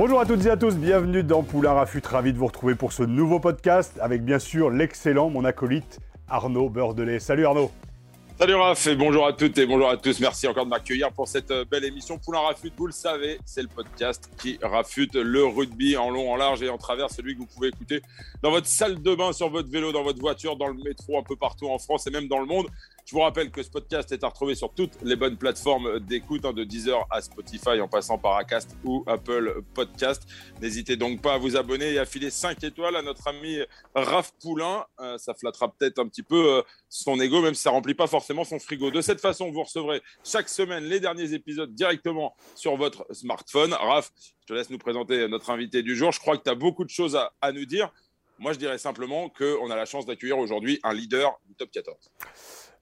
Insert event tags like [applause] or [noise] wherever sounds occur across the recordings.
Bonjour à toutes et à tous, bienvenue dans Poulain Rafut, ravi de vous retrouver pour ce nouveau podcast avec bien sûr l'excellent, mon acolyte Arnaud Beurdelet. Salut Arnaud Salut Raph et bonjour à toutes et bonjour à tous. Merci encore de m'accueillir pour cette euh, belle émission Poulain Rafute. Vous le savez, c'est le podcast qui rafute le rugby en long, en large et en travers. Celui que vous pouvez écouter dans votre salle de bain, sur votre vélo, dans votre voiture, dans le métro, un peu partout en France et même dans le monde. Je vous rappelle que ce podcast est à retrouver sur toutes les bonnes plateformes d'écoute, hein, de Deezer à Spotify, en passant par Acast ou Apple Podcast. N'hésitez donc pas à vous abonner et à filer 5 étoiles à notre ami Raph Poulain. Euh, ça flattera peut-être un petit peu euh, son ego, même si ça remplit pas forcément son frigo. De cette façon, vous recevrez chaque semaine les derniers épisodes directement sur votre smartphone. Raph, je te laisse nous présenter notre invité du jour. Je crois que tu as beaucoup de choses à, à nous dire. Moi, je dirais simplement qu'on a la chance d'accueillir aujourd'hui un leader du top 14.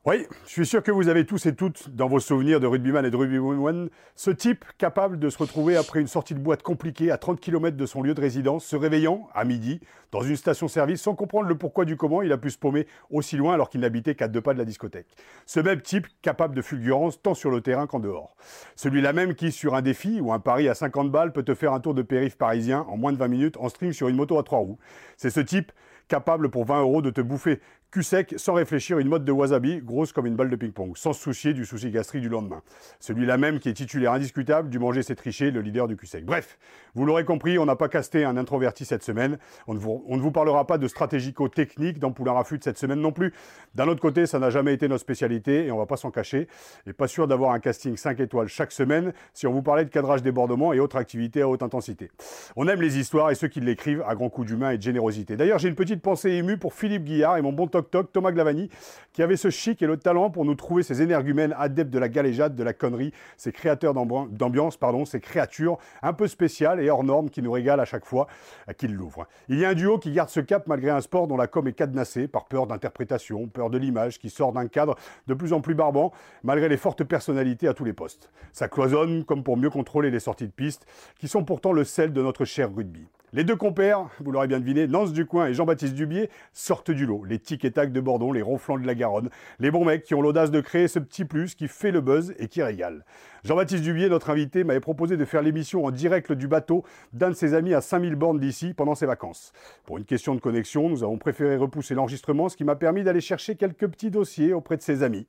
Oui, je suis sûr que vous avez tous et toutes dans vos souvenirs de rugbyman et de rugbywoman ce type capable de se retrouver après une sortie de boîte compliquée à 30 km de son lieu de résidence, se réveillant à midi dans une station-service sans comprendre le pourquoi du comment il a pu se paumer aussi loin alors qu'il n'habitait qu'à deux pas de la discothèque. Ce même type capable de fulgurance tant sur le terrain qu'en dehors. Celui-là même qui, sur un défi ou un pari à 50 balles, peut te faire un tour de périph' parisien en moins de 20 minutes en stream sur une moto à trois roues. C'est ce type capable pour 20 euros de te bouffer cul sans réfléchir une mode de wasabi grosse comme une balle de ping-pong, sans se soucier du souci gastrique du lendemain. Celui-là même qui est titulaire indiscutable du manger c'est tricher, le leader du cul. Bref, vous l'aurez compris, on n'a pas casté un introverti cette semaine. On ne vous, ne parlera pas de stratégico-technique dans Poulain Rafut cette semaine non plus. D'un autre côté, ça n'a jamais été notre spécialité et on va pas s'en cacher. Et pas sûr d'avoir un casting 5 étoiles chaque semaine si on vous parlait de cadrage débordement et autres activités à haute intensité. On aime les histoires et ceux qui l'écrivent à grands coups d'humain et de générosité. D'ailleurs, j'ai une petite pensée émue pour Philippe Guillard et mon bon Thomas Glavani, qui avait ce chic et le talent pour nous trouver ces énergumènes adeptes de la galéjade, de la connerie, ces créateurs d'ambi- d'ambiance, pardon, ces créatures un peu spéciales et hors normes qui nous régalent à chaque fois euh, qu'ils l'ouvrent. Il y a un duo qui garde ce cap malgré un sport dont la com est cadenassée par peur d'interprétation, peur de l'image qui sort d'un cadre de plus en plus barbant, malgré les fortes personnalités à tous les postes. Ça cloisonne comme pour mieux contrôler les sorties de piste, qui sont pourtant le sel de notre cher rugby. Les deux compères, vous l'aurez bien deviné, Nance Ducoin et Jean-Baptiste Dubier, sortent du lot. Les tic et tac de Bordon, les ronflants de la Garonne. Les bons mecs qui ont l'audace de créer ce petit plus qui fait le buzz et qui régale. Jean-Baptiste Dubier, notre invité, m'avait proposé de faire l'émission en direct du bateau d'un de ses amis à 5000 bornes d'ici pendant ses vacances. Pour une question de connexion, nous avons préféré repousser l'enregistrement, ce qui m'a permis d'aller chercher quelques petits dossiers auprès de ses amis.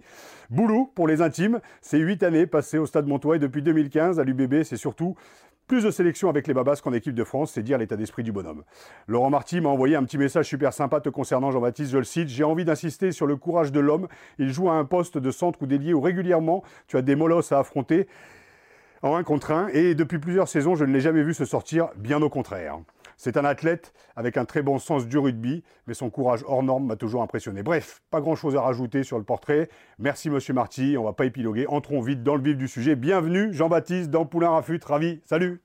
Boulou, pour les intimes, c'est 8 années passées au Stade Montois et depuis 2015 à l'UBB, c'est surtout plus de sélection avec les Babas qu'en équipe de France, c'est dire l'état d'esprit du bonhomme. Laurent Marty m'a envoyé un petit message super sympa te concernant Jean-Baptiste, je le cite, j'ai envie d'insister sur le courage de l'homme, il joue à un poste de centre ou délié où régulièrement tu as des molosses à affronter en un contre un et depuis plusieurs saisons je ne l'ai jamais vu se sortir, bien au contraire. C'est un athlète avec un très bon sens du rugby, mais son courage hors norme m'a toujours impressionné. Bref, pas grand-chose à rajouter sur le portrait. Merci Monsieur Marty, on va pas épiloguer, entrons vite dans le vif du sujet. Bienvenue Jean-Baptiste dans Poulain Rafut, ravi, salut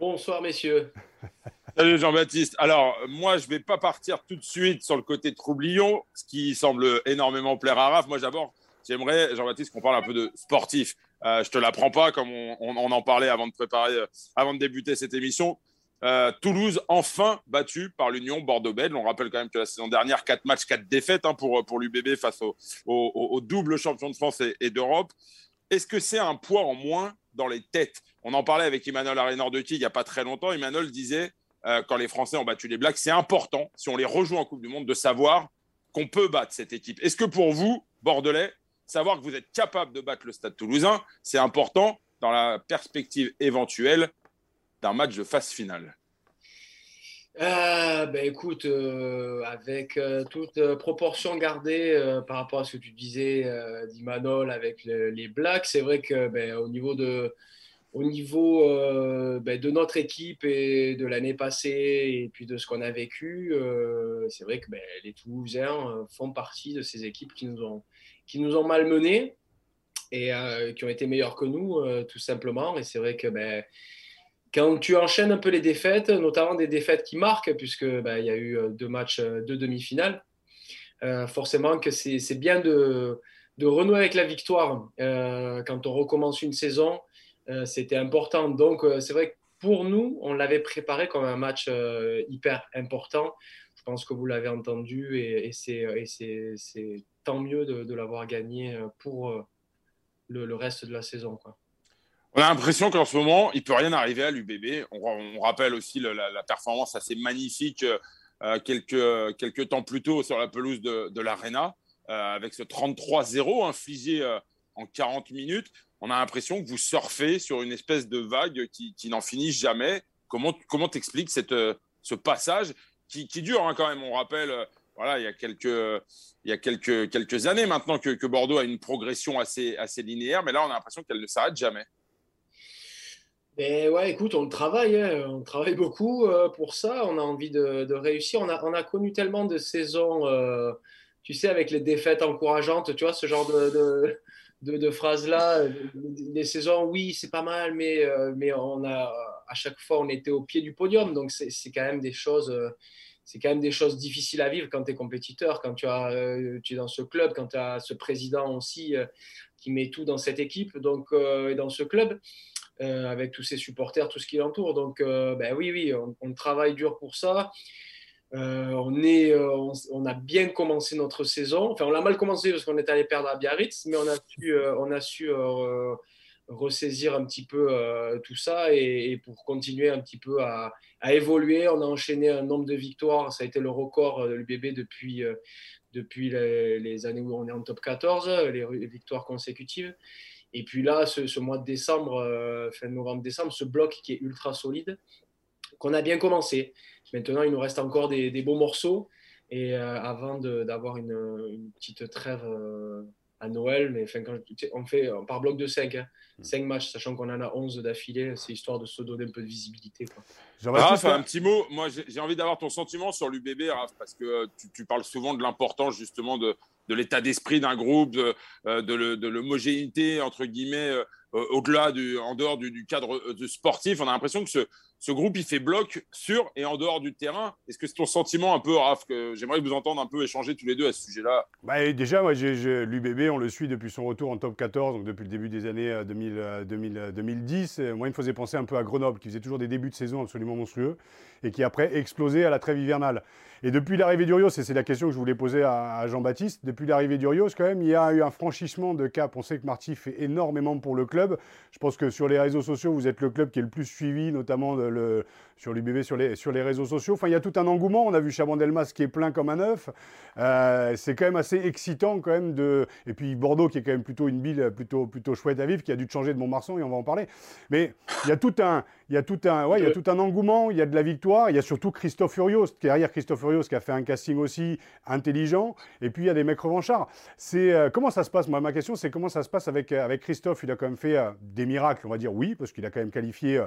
Bonsoir messieurs. [laughs] Salut Jean-Baptiste. Alors, moi, je vais pas partir tout de suite sur le côté troublion, ce qui semble énormément plaire à Raph. Moi, d'abord, j'aimerais, Jean-Baptiste, qu'on parle un peu de sportif. Euh, je te l'apprends pas, comme on, en parlait avant de préparer, euh, avant de débuter cette émission. Euh, Toulouse, enfin battu par l'Union Bordeaux-Bègles. On rappelle quand même que la saison dernière, 4 matchs, 4 défaites hein, pour, pour l'UBB face au, au- au- double champion de France et, d'Europe. Est-ce que c'est un poids en moins dans les têtes? On en parlait avec Emmanuel Arénor-de-Qui il n'y a pas très longtemps. Emmanuel disait, quand les Français ont battu les Blacks, c'est important, si on les rejoue en Coupe du Monde, de savoir qu'on peut battre cette équipe. Est-ce que pour vous, Bordelais, savoir que vous êtes capable de battre le Stade toulousain, c'est important dans la perspective éventuelle d'un match de phase finale. Euh, ben écoute, euh, avec euh, toute euh, proportion gardée par rapport à ce que tu disais d'Imanol avec le- les Blacks, c'est vrai que ben, au niveau de, ben, de notre équipe et de l'année passée et puis de ce qu'on a vécu, c'est vrai que les Toulousains font partie de ces équipes qui nous ont, qui nous ont malmenés et qui ont été meilleurs que nous, tout simplement. Et c'est vrai que ben, quand tu enchaînes un peu les défaites, notamment des défaites qui marquent, puisque ben, il y a eu deux matchs, deux demi-finales, forcément que c'est bien de, de renouer avec la victoire quand on recommence une saison euh, c'était important. Donc, euh, c'est vrai que pour nous, on l'avait préparé comme un match euh, hyper important. Je pense que vous l'avez entendu et, c'est tant mieux de, l'avoir gagné pour le, reste de la saison. On a l'impression qu'en ce moment, il peut rien arriver à l'UBB. On, rappelle aussi la, performance assez magnifique quelques, quelques temps plus tôt sur la pelouse de, l'Arena, avec ce 33-0 infligé en 40 minutes on a l'impression que vous surfez sur une espèce de vague qui, n'en finit jamais. Comment t'expliques euh, ce passage qui, dure hein, quand même? On rappelle, euh, voilà, il y a quelques il y a quelques quelques années maintenant que, Bordeaux a une progression assez assez linéaire, mais là on a l'impression qu'elle ne s'arrête jamais. Ben ouais, écoute, on travaille, hein. on travaille beaucoup euh, pour ça. On a envie de, réussir. On a, on a connu tellement de saisons, tu sais, avec les défaites encourageantes, tu vois, ce genre de, de, phrases-là. Les saisons, oui, c'est pas mal, mais, euh, mais on a, à chaque fois, on était au pied du podium. Donc, c'est quand même des choses. Euh, c'est quand même des choses difficiles à vivre quand tu es compétiteur, quand euh, tu es dans ce club, quand tu as ce président aussi qui met tout dans cette équipe donc, et dans ce club, avec tous ses supporters, tout ce qui l'entoure. Donc, ben oui, oui, on, travaille dur pour ça. Euh, on, euh, on, a bien commencé notre saison. Enfin, on l'a mal commencé parce qu'on est allé perdre à Biarritz, mais on a su, euh, on a su ressaisir un petit peu tout ça et, pour continuer un petit peu à, évoluer. On a enchaîné un nombre de victoires. Ça a été le record de l'UBB depuis, depuis les, années où on est en top 14, les, victoires consécutives. Et puis là, ce, mois de décembre, fin novembre-décembre, ce bloc qui est ultra solide, qu'on a bien commencé. Maintenant, il nous reste encore des, beaux morceaux et euh, avant d'avoir une, petite trêve euh, à Noël, mais enfin, quand, on fait par bloc de 5, 5 hein. mm. matchs, sachant qu'on en a 11 d'affilée, c'est histoire de se donner un peu de visibilité. Quoi. Raph, un petit mot. Moi, j'ai envie d'avoir ton sentiment sur l'UBB, Raph, parce que euh, tu, parles souvent de l'importance justement de, de l'état d'esprit d'un groupe, de, de l'homogénéité, entre guillemets, au-delà, du, en dehors du, cadre sportif. On a l'impression que ce, ce groupe, il fait bloc sur et en dehors du terrain. Est-ce que c'est ton sentiment un peu, Raph, que j'aimerais vous entendre un peu échanger tous les deux à ce sujet-là? Bah, Déjà, moi, l'UBB, on le suit depuis son retour en top 14, donc depuis le début des années 2000, 2010. Euh, euh, moi, il me faisait penser un peu à Grenoble, qui faisait toujours des débuts de saison absolument monstrueux et qui après explosé à la trêve hivernale. Et depuis l'arrivée d'Urios, et c'est la question que je voulais poser à, Jean-Baptiste, depuis l'arrivée d'Urios, quand même, il y a eu un franchissement de cap. On sait que Marty fait énormément pour le club. Je pense que sur les réseaux sociaux, vous êtes le club qui est le plus suivi, notamment le, sur l'UBB, sur les, sur les réseaux sociaux. Enfin, il y a tout un engouement. On a vu Chabandelmas qui est plein comme un œuf. Euh, c'est quand même assez excitant quand même de. Et puis Bordeaux qui est quand même plutôt une ville plutôt, plutôt chouette à vivre, qui a dû changer de Montmarsan et on va en parler. Mais il y a tout un, il y a tout un, ouais, il y a tout un engouement. Il y a de la victoire. Il y a surtout Christophe Furios, derrière Christophe Furios qui a fait un casting aussi intelligent. Et puis il y a des mecs revanchards. C'est euh, comment ça se passe? Moi, ma question, c'est comment ça se passe avec avec Christophe? Il a quand même fait euh, des miracles, on va dire oui, parce qu'il a quand même qualifié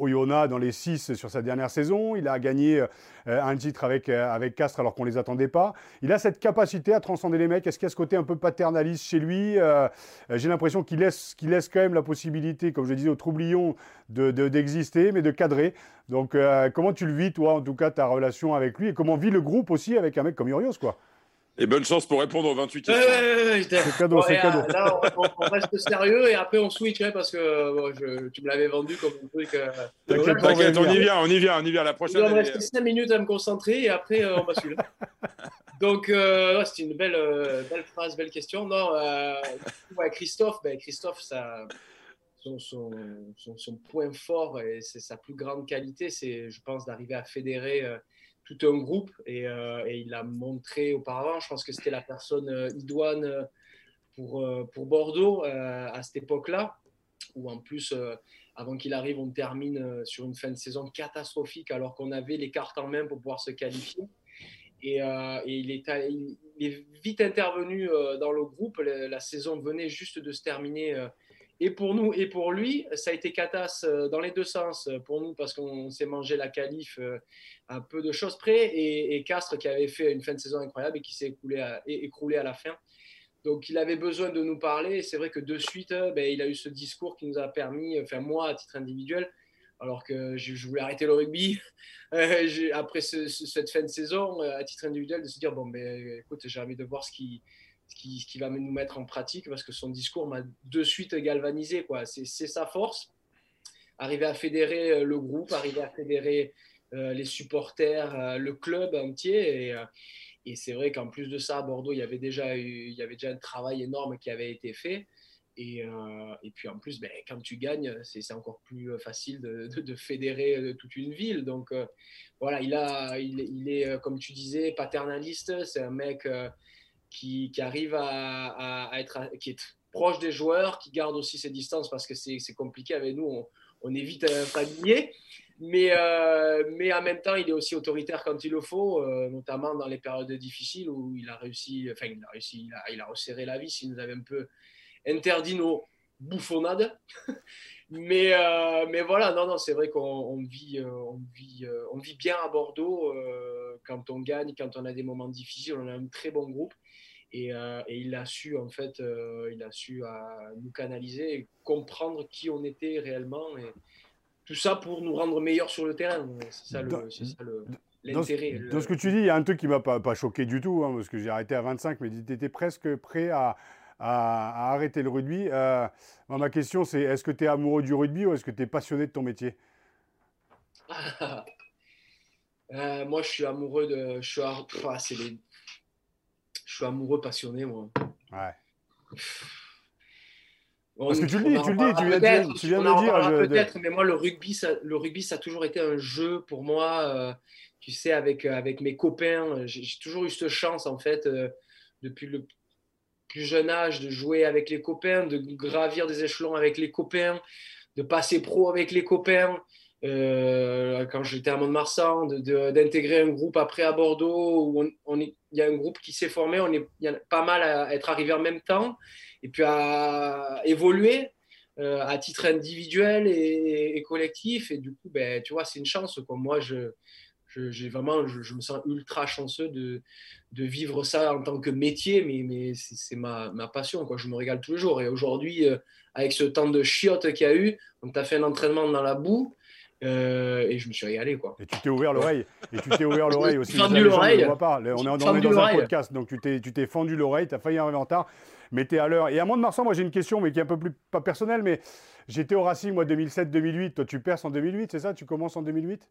Oyonnax dans les six sur sa dernière saison. Il a gagné euh, un titre avec, euh, avec Castres alors qu'on ne les attendait pas. Il a cette capacité à transcender les mecs. Est-ce qu'il y a ce côté un peu paternaliste chez lui euh, J'ai l'impression qu'il laisse, qu'il laisse quand même la possibilité, comme je disais, au troublion d'exister, de, mais de cadrer. Donc, comment tu le vis, toi, en tout cas, ta relation avec lui Et comment vit le groupe aussi avec un mec comme Urios, quoi? Et bonne chance pour répondre aux 28 questions. c'est cadeau, c'est cadeau. Là, on, reste sérieux et après on switch hein, parce que tu me l'avais vendu comme un truc. Euh, T'inquiète, on y vient, on y vient, on y vient. La prochaine. Il va me rester 5 minutes à me concentrer et après euh, on bascule. [laughs] Donc, euh, c'est une belle, belle phrase, belle question. Non, Christophe, ben, Christophe ça, son, point fort et c'est sa plus grande qualité, c'est, je pense, d'arriver à fédérer tout un groupe euh, et, il l'a montré auparavant. Je pense que c'était la personne euh, idoine euh, pour, pour Bordeaux à cette époque-là, où en plus, avant qu'il arrive, on termine sur une fin de saison catastrophique alors qu'on avait les cartes en main pour pouvoir se qualifier. Et, il, est, vite intervenu dans le groupe. La, saison venait juste de se terminer Et pour nous et pour lui, ça a été catas euh, dans les deux sens. Pour nous, parce qu'on s'est mangé la qualif un peu de choses près. Et, Castres qui avait fait une fin de saison incroyable et qui s'est écroulé à la fin. Donc il avait besoin de nous parler. C'est vrai que de suite, ben, il a eu ce discours qui nous a permis, enfin moi à titre individuel, alors que je, voulais arrêter le rugby [laughs] après cette fin de saison, à titre individuel, de se dire bon ben écoute, j'ai envie de voir ce qui qui, qui, va nous mettre en pratique parce que son discours m'a de suite galvanisé. Quoi. C'est, sa force. Arriver à fédérer euh, le groupe, arriver à fédérer euh, les supporters, euh, le club entier. Et, c'est vrai qu'en plus de ça, à Bordeaux, il y avait déjà, il y avait déjà un travail énorme qui avait été fait. Et, puis en plus, ben, quand tu gagnes, c'est, encore plus facile de, fédérer toute une ville. Donc voilà, il, a, il, est, comme tu disais, paternaliste. C'est un mec qui, arrive à, être qui est proche des joueurs, qui garde aussi ses distances parce que c'est compliqué avec nous, on, évite un familier. Mais, euh, mais en même temps, il est aussi autoritaire quand il le faut, euh, notamment dans les périodes difficiles où il a réussi, enfin, il a réussi, il a, resserré la vis, il nous avait un peu interdit nos bouffonnades. [laughs] mais, euh, mais voilà, non, non, c'est vrai qu'on vit, on vit, on vit bien à Bordeaux quand on gagne, quand on a des moments difficiles, on a un très bon groupe. Euh, et, il a su en fait, euh, il a su à nous canaliser et comprendre qui on était réellement et tout ça pour nous rendre meilleurs sur le terrain. C'est ça l'intérêt. Dans, ce que tu dis, il y a un truc qui m'a pas, pas choqué du tout, hein, parce que j'ai arrêté à 25, mais tu étais presque prêt à, à, arrêter le rugby. Euh, ma question, c'est est-ce que tu es amoureux du rugby ou est-ce que tu es passionné de ton métier? [laughs] Moi, je suis amoureux de. Je suis, c'est les je suis amoureux passionné, moi. Ouais. Parce que tu le dis, tu le dis, tu viens, tu viens de le dire. Peut-être, mais moi, le rugby, ça, le rugby, ça a toujours été un jeu pour moi. Euh, tu sais, avec, euh, avec mes copains, j'ai toujours eu cette chance, en fait, euh, depuis le plus jeune âge, de jouer avec les copains, de gravir des échelons avec les copains, de passer pro avec les copains. Euh, quand j'étais à Mont-de-Marsan, d'intégrer un groupe après à Bordeaux où on, il y a un groupe qui s'est formé, on est y a pas mal à être arrivé en même temps et puis à évoluer euh, à titre individuel et, collectif. Et du coup, ben, tu vois, c'est une chance. Quoi. Moi, je, j'ai vraiment, je, me sens ultra chanceux de, de, vivre ça en tant que métier, mais, mais c'est ma, ma, passion. Quoi. Je me régale tous les jours. Et aujourd'hui, euh, avec ce temps de chiotte qu'il y a eu, on t'a fait un entraînement dans la boue. Euh, et je me suis régalé quoi. Et tu t'es ouvert l'oreille. Et tu t'es ouvert l'oreille aussi. [laughs] Fendu l'oreille. On, on, est, on est dans un podcast, donc tu t'es, tu t'es fendu l'oreille, tu as failli arriver en retard, mais tu es à l'heure. Et à Mont-de-Marsan, moi j'ai une question, mais qui est un peu plus, pas personnelle, mais j'étais au Racing, moi 2007-2008. Toi tu perces en 2008, c'est ça? Tu commences en 2008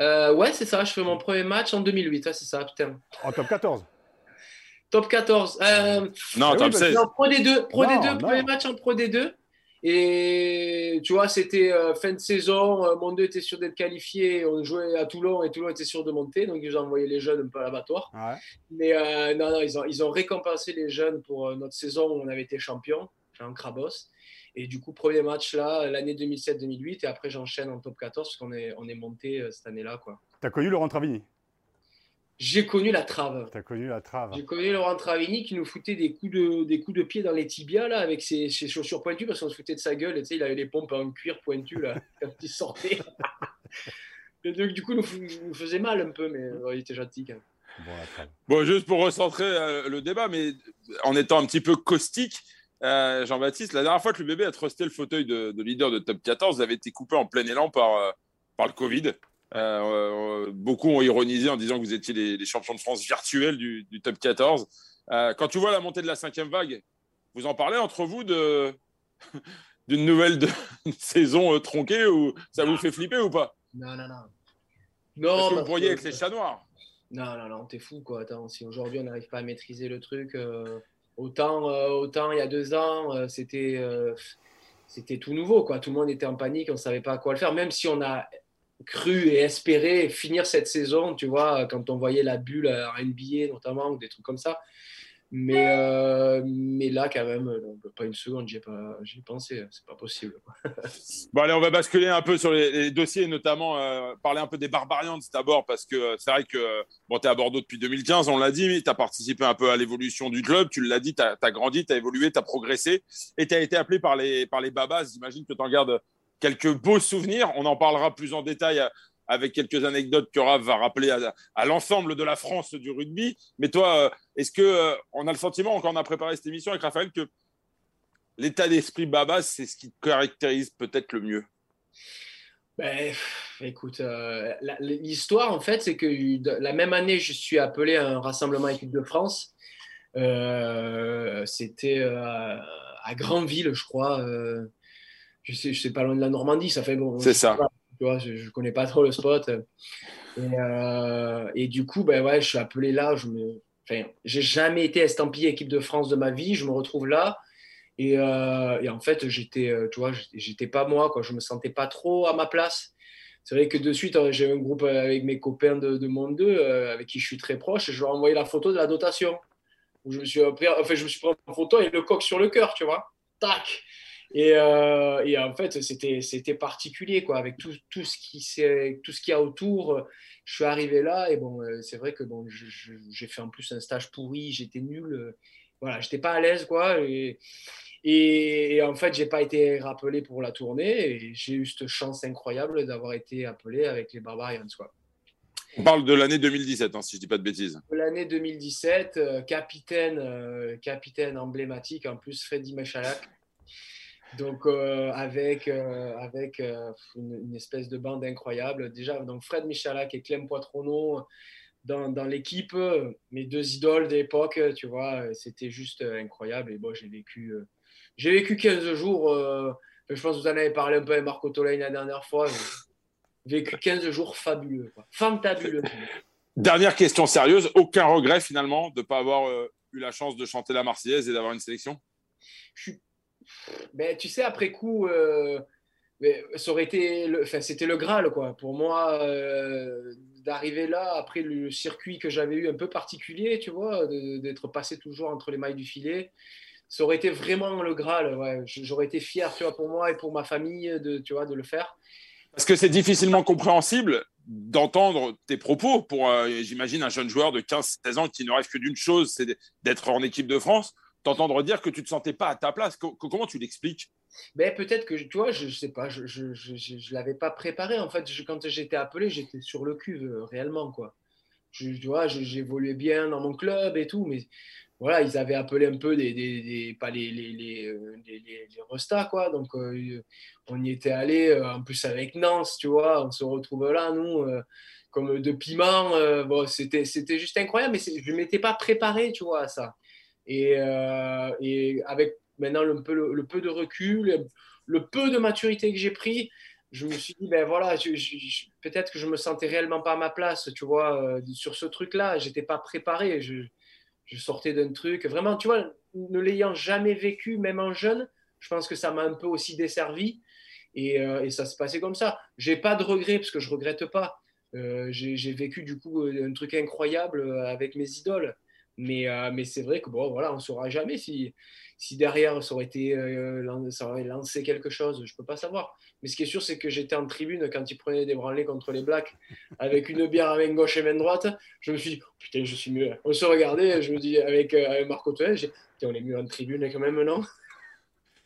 euh, Ouais, c'est ça. Je fais mon premier match en 2008, ouais, c'est ça, putain. En top 14 Top 14. Euh, non, top 16. Non, Pro D2, Pro D2 premier match en Pro D2. Et tu vois, c'était euh, fin de saison, euh, Mon 2 était sûr d'être qualifié, on jouait à Toulon et Toulon était sûr de monter, donc ils ont envoyé les jeunes un peu à l'abattoir. Mais euh, non, non, ils ont, ils ont récompensé les jeunes pour notre saison où on avait été champion, en Crabos. Et du coup, premier match là, l'année 2007-2008, et après j'enchaîne en top 14 parce qu'on est, on est monté cette année-là. Tu as connu Laurent Travini j'ai connu la trave. Tu as connu la trave. J'ai connu Laurent Travini qui nous foutait des coups de, des coups de pied dans les tibias là, avec ses, chaussures pointues parce qu'on se foutait de sa gueule. Et, tu sais, il avait les pompes en cuir pointu là, [laughs] quand il sortait. [laughs] du coup, il nous, faisait mal un peu, mais il était gentil quand même. Bon, juste pour recentrer euh, le débat, mais en étant un petit peu caustique, euh, Jean-Baptiste, la dernière fois que le bébé a trusté le fauteuil de, leader de top 14, vous avez été coupé en plein élan par, euh, par le Covid. Euh, euh, beaucoup ont ironisé en disant que vous étiez les, champions de France virtuels du, top 14. Euh, quand tu vois la montée de la cinquième vague, vous en parlez entre vous de [laughs] d'une nouvelle de, [laughs] saison tronquée ou ça vous fait flipper ou pas? Non, non, non. non que vous pourriez être les chats noirs Non, non, non, t'es fou quoi. Attends, si aujourd'hui on n'arrive pas à maîtriser le truc, autant, autant il y a deux ans, c'était c'était tout nouveau quoi. Tout le monde était en panique, on ne savait pas à quoi le faire. Même si on a cru et espéré finir cette saison, tu vois, quand on voyait la bulle en NBA notamment, ou des trucs comme ça. Mais, euh, mais là, quand même, pas une seconde, j'y ai, pensé. C'est pas possible. [laughs] bon, allez, on va basculer un peu sur les, dossiers, notamment euh, parler un peu des Barbarians d'abord, parce que c'est vrai que bon, tu es à Bordeaux depuis 2015, on l'a dit, mais tu as participé un peu à l'évolution du club. Tu l'as dit, tu as, grandi, tu as évolué, tu as progressé et tu as été appelé par les, par les Babas. J'imagine que tu en gardes quelques beaux souvenirs. On en parlera plus en détail avec quelques anecdotes que Raph va rappeler à, l'ensemble de la France du rugby. Mais toi, euh, est-ce que euh, on a le sentiment, quand on a préparé cette émission avec Raphaël, que l'état d'esprit Baba, c'est ce qui caractérise peut-être le mieux? Ben, écoute, euh, l'histoire, en fait, c'est que la même année, je suis appelé à un rassemblement équipe de France. C'était à Grandville, je crois. Je sais, je sais pas loin de la Normandie, ça fait bon. C'est ça. Tu vois, je, ne connais pas trop le spot. Et, euh, et, du coup, ben ouais, je suis appelé là. Je me, enfin, j'ai jamais été estampillé équipe de France de ma vie. Je me retrouve là. Et, euh, et en fait, j'étais, euh, tu vois, j'étais pas moi, quoi. Je me sentais pas trop à ma place. C'est vrai que de suite, j'ai un groupe avec mes copains de, de Monde 2, avec qui je suis très proche, et je leur ai envoyé la photo de la dotation. Où je me suis pris, enfin, je me suis pris en photo et le coq sur le cœur, tu vois. Tac euh, et, en fait, c'était particulier, quoi, avec tout, tout ce qui tout ce qu'il y a autour. Je suis arrivé là et bon, euh, c'est vrai que bon, j'ai fait en plus un stage pourri, j'étais nul, euh, voilà, j'étais pas à l'aise, quoi. Et, et, en fait, j'ai pas été rappelé pour la tournée et j'ai eu cette chance incroyable d'avoir été appelé avec les Barbarians, quoi. On parle de l'année 2017, hein, si je dis pas de bêtises. L'année 2017, capitaine, capitaine emblématique, en plus Freddy Mechalak donc, euh, avec, euh, avec euh, une, espèce de bande incroyable. Déjà, donc Fred Michalak et Clem Poitronneau dans, dans l'équipe, mes deux idoles d'époque, tu vois, c'était juste incroyable. Et bon, j'ai vécu, j'ai vécu 15 jours. je pense que vous en avez parlé un peu avec Marco Tolain la dernière fois. J'ai vécu 15 jours fabuleux, fantabuleux. [laughs] Dernière question sérieuse. Aucun regret finalement de ne pas avoir eu la chance de chanter la Marseillaise et d'avoir une sélection? Je suis ben, tu sais, après coup, euh, ça aurait été, enfin, c'était le Graal, quoi. Pour moi, euh, d'arriver là, après le circuit que j'avais eu un peu particulier, tu vois, d'être passé toujours entre les mailles du filet, ça aurait été vraiment le Graal. J'aurais été fier, tu vois, pour moi et pour ma famille, de, tu vois, de le faire. Parce que c'est difficilement compréhensible d'entendre tes propos pour, euh, j'imagine, un jeune joueur de 15-16 ans qui ne rêve que d'une chose, c'est d'être en équipe de France t'entendre dire que tu te sentais pas à ta place. comment tu l'expliques? Ben, Peut-être que, tu vois, je, ne sais pas, je ne je, je, l'avais pas préparé. En fait, quand j'étais appelé, j'étais sur le cul, euh, réellement. quoi. Je, tu vois, j'évoluais bien dans mon club et tout, mais voilà, ils avaient appelé un peu des, des, pas les, les, les, euh, les, quoi. Donc, euh, on y était allé, en plus avec Nance, tu vois, on se retrouve là, nous, comme de piment. bon, c'était juste incroyable, mais je ne m'étais pas préparé, tu vois, à ça. Euh, et, avec maintenant le peu, de recul, le, peu de maturité que j'ai pris, je me suis dit, ben voilà, peut-être que je me sentais réellement pas à ma place, tu vois, euh, sur ce truc-là. J'étais pas préparé. Je, sortais d'un truc. Vraiment, tu vois, ne l'ayant jamais vécu, même en jeune, je pense que ça m'a un peu aussi desservi. Et, euh, ça se passait comme ça. J'ai pas de regrets parce que je regrette pas. j'ai vécu du coup un truc incroyable avec mes idoles. Mais, euh, mais c'est vrai que bon, voilà, on ne saura jamais si, si derrière ça aurait, été, euh, ça aurait lancé quelque chose. Je ne peux pas savoir. Mais ce qui est sûr, c'est que j'étais en tribune quand ils prenaient des branlés contre les Blacks avec une bière à main gauche et main droite. Je me suis dit, oh, putain, je suis mieux. On se regardait, je me dis, avec, euh, avec Marco Tuel, on est mieux en tribune quand même, non?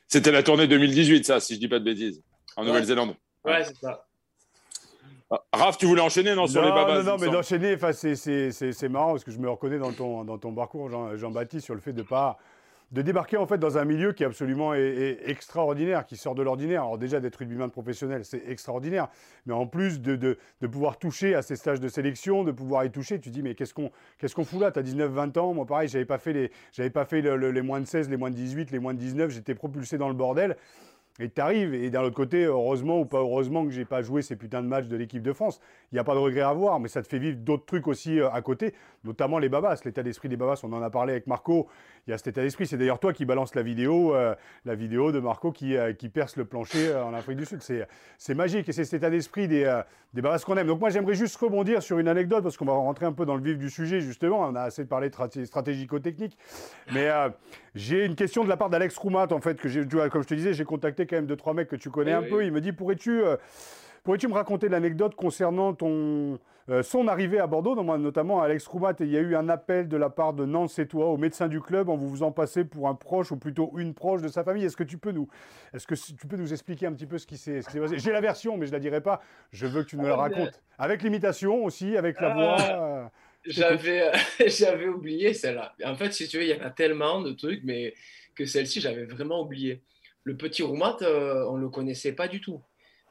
C'était la tournée 2018, ça, si je ne dis pas de bêtises, en Nouvelle-Zélande. Ouais, c'est ça. Ah, Raph, tu voulais enchaîner non, sur les babas Non, non, mais d'enchaîner, c'est marrant parce que je me reconnais dans ton, dans ton parcours, Jean-Baptiste, sur le fait de pas de débarquer en fait dans un milieu qui est absolument extraordinaire, qui sort de l'ordinaire. Alors déjà d'être rugbyman professionnel, c'est extraordinaire, mais en plus de, de, de, pouvoir toucher à ces stages de sélection, de pouvoir y toucher, tu te dis mais qu'est-ce qu'on qu'est-ce qu'on fout là? Tu as 19-20 ans, moi pareil, j'avais pas fait les j'avais pas fait les moins de 16, les moins de 18, les moins de 19, j'étais propulsé dans le bordel. Et t'arrives. Et d'un autre côté, heureusement ou pas heureusement que j'ai pas joué ces putains de matchs de l'équipe de France. Il n'y a pas de regret à avoir, mais ça te fait vivre d'autres trucs aussi euh, à côté, notamment les babas. L'état d'esprit des babas, on en a parlé avec Marco. Il y a cet état d'esprit. C'est d'ailleurs toi qui balance la vidéo, euh, la vidéo de Marco qui, euh, qui perce le plancher en Afrique du Sud. C'est magique et c'est cet état d'esprit des, des babas qu'on aime. Donc moi, j'aimerais juste rebondir sur une anecdote parce qu'on va rentrer un peu dans le vif du sujet, justement. On a assez parlé de stratégico-technique. Mais j'ai une question de la part d'Alex Roumat, en fait, que j'ai, comme je te disais, j'ai contacté quand même deux, trois mecs que tu connais un peu. Il me dit pourrais-tu euh, pourrais-tu me raconter l'anecdote concernant ton, euh, son arrivée à Bordeaux, notamment Alex Roumat Il y a eu un appel de la part de Nance et toi au médecin du club en vous faisant passer pour un proche ou plutôt une proche de sa famille. Est-ce que tu peux nous, est-ce que tu peux nous expliquer un petit peu ce qui s'est, passé? J'ai la version, mais je la dirai pas. Je veux que tu nous la racontes. Avec l'imitation aussi, avec la voix. Euh, j'avais, [laughs] j'avais oublié celle-là. En fait, si tu veux, il y en a tellement de trucs, mais que celle-ci, j'avais vraiment oublié. Le petit Roumat, euh, on ne le connaissait pas du tout.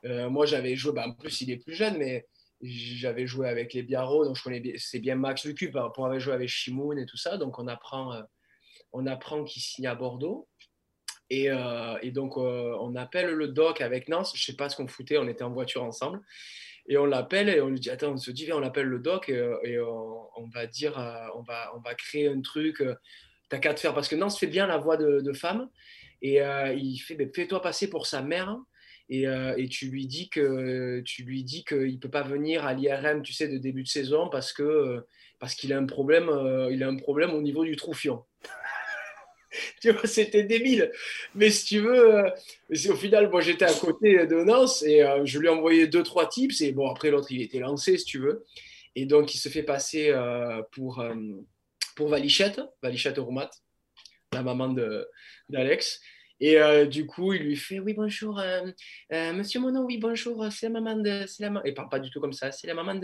Euh, moi, j'avais joué, bah, en plus, il est plus jeune, mais j'avais joué avec les Biarro, donc je connais c'est bien Max Lucu, pour avoir joué avec Shimoun et tout ça. Donc, on apprend, euh, on apprend qu'il signe à Bordeaux. Et, donc, on appelle le doc avec Nance. Je ne sais pas ce qu'on foutait, on était en voiture ensemble. Et on l'appelle et on lui dit Attends, on se dit, viens, on appelle le doc et, on, va dire, on va créer un truc t'as qu'à te faire. Parce que Nance fait bien la voix de, femme. Et euh, il fait Fais-toi passer pour sa mère. Et, euh, et, tu lui dis que tu lui dis qu'il peut pas venir à l'IRM, tu sais, de début de saison parce que parce qu'il a un problème, euh, il a un problème au niveau du troufion. [laughs] tu vois, c'était débile. Mais si tu veux, au final, moi j'étais à côté de Nance et je lui ai envoyé deux trois tips et bon après l'autre il était lancé si tu veux. Et donc il se fait passer pour pour Valichette, Valichette Roumat, la maman d'Alex. Et euh, du coup, il lui fait Oui, bonjour, euh, euh, monsieur Mono, oui, bonjour, c'est la maman de. La maman... Il parle pas du tout comme ça, c'est la maman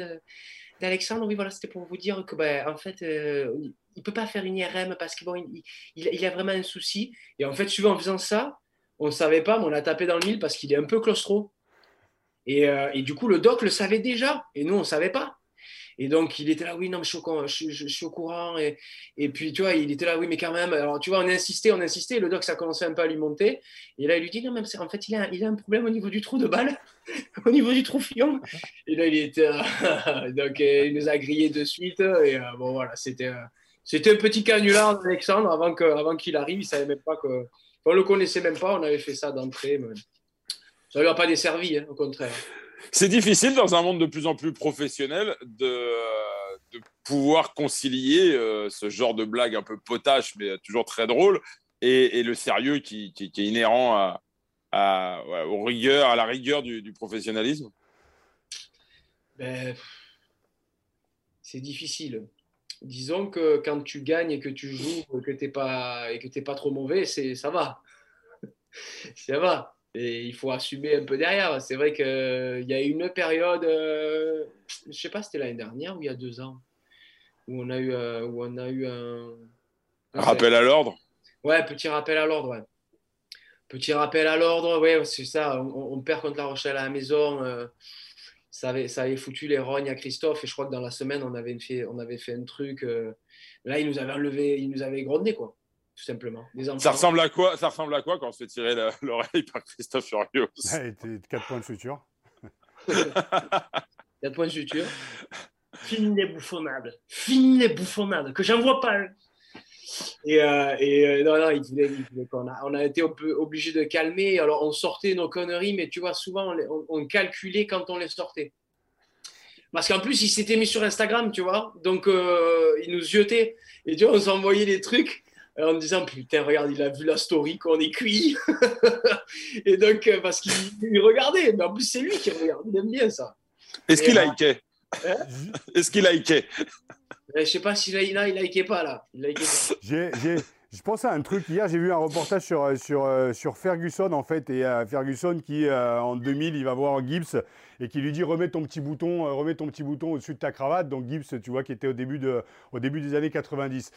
d'Alexandre. Oui, voilà, c'était pour vous dire que, ben, en fait, il ne peut pas faire une IRM parce qu'il bon, a vraiment un souci. Et en fait, vois, en faisant ça, on ne savait pas, mais on l'a tapé dans le parce qu'il est un peu claustro. Et, et, du coup, le doc le savait déjà, et nous, on ne savait pas. Et donc, il était là, oui, non, mais je suis au, courant. Et, et, puis, tu vois, il était là, oui, mais quand même. Alors, tu vois, on insistait, on insistait. Le doc, ça commençait un peu à lui monter. Et là, il lui dit, non, mais en fait, il a, il a un problème au niveau du trou de balle, [laughs] au niveau du trou fion. Et là, il était. [laughs] donc, euh, il nous a grillé de suite. Et euh, bon, voilà, c'était. Euh, c'était un petit canular d'Alexandre avant qu'il avant arrive. Il savait même pas que. On le connaissait même pas. On avait fait ça d'entrée. Mais... Ça lui a pas desservi, hein, au contraire. C'est difficile dans un monde de plus en plus professionnel de, pouvoir concilier euh, ce genre de blague un peu potache, mais toujours très drôle, et, le sérieux qui, est inhérent à, la rigueur du, professionnalisme? Ben, c'est difficile. Disons que quand tu gagnes et que tu joues que et que tu n'es pas trop mauvais, ça va. [laughs] ça va et il faut assumer un peu derrière. C'est vrai qu'il y a une période, euh, je ne sais pas, c'était l'année dernière ou il y a deux ans, où on a eu, euh, où on a eu un, rappel à l'ordre. Ouais, petit rappel à l'ordre, ouais. Petit rappel à l'ordre, ouais, c'est ça. On, perd contre la Rochelle à la maison. Euh, ça, avait, ça avait foutu les rognes à Christophe. Et je crois que dans la semaine, on avait fait, on avait fait un truc. là, il nous avait enlevé, il nous avait grondé, quoi tout simplement. ça ressemble à quoi Ça ressemble à quoi quand on se fait tirer l'oreille par Christophe Furios 4 [laughs] points de suture. [laughs] 4 points de suture. Fini les bouffonnades. Fini les bouffonnades. Que j'en vois pas. Et, euh, et euh, non, non, il voulait, qu'on a, on a été obligé de calmer. Alors, on sortait nos conneries, mais tu vois, souvent, on, on, calculait quand on les sortait. Parce qu'en plus, il s'était mis sur Instagram, tu vois. Donc, euh, il nous jetait. Et tu vois, on s'envoyait des trucs en me disant putain regarde il a vu la story qu'on est cuit [laughs] et donc euh, parce qu'il regardait. Mais en plus c'est lui qui regarde. Il aime bien ça. Est-ce qu'il likait hein [laughs] est-ce qu'il likait je sais pas s'il il likait pas là. Il j'ai je pensais à un truc. Hier, j'ai vu un reportage sur, euh, sur, euh, sur Ferguson, en fait, et Ferguson qui, en 2000, il va voir Gibbs et qui lui dit remets ton petit bouton, remets ton petit bouton au-dessus de ta cravate. Donc Gibbs, tu vois, qui était au début, de, au début des années 90,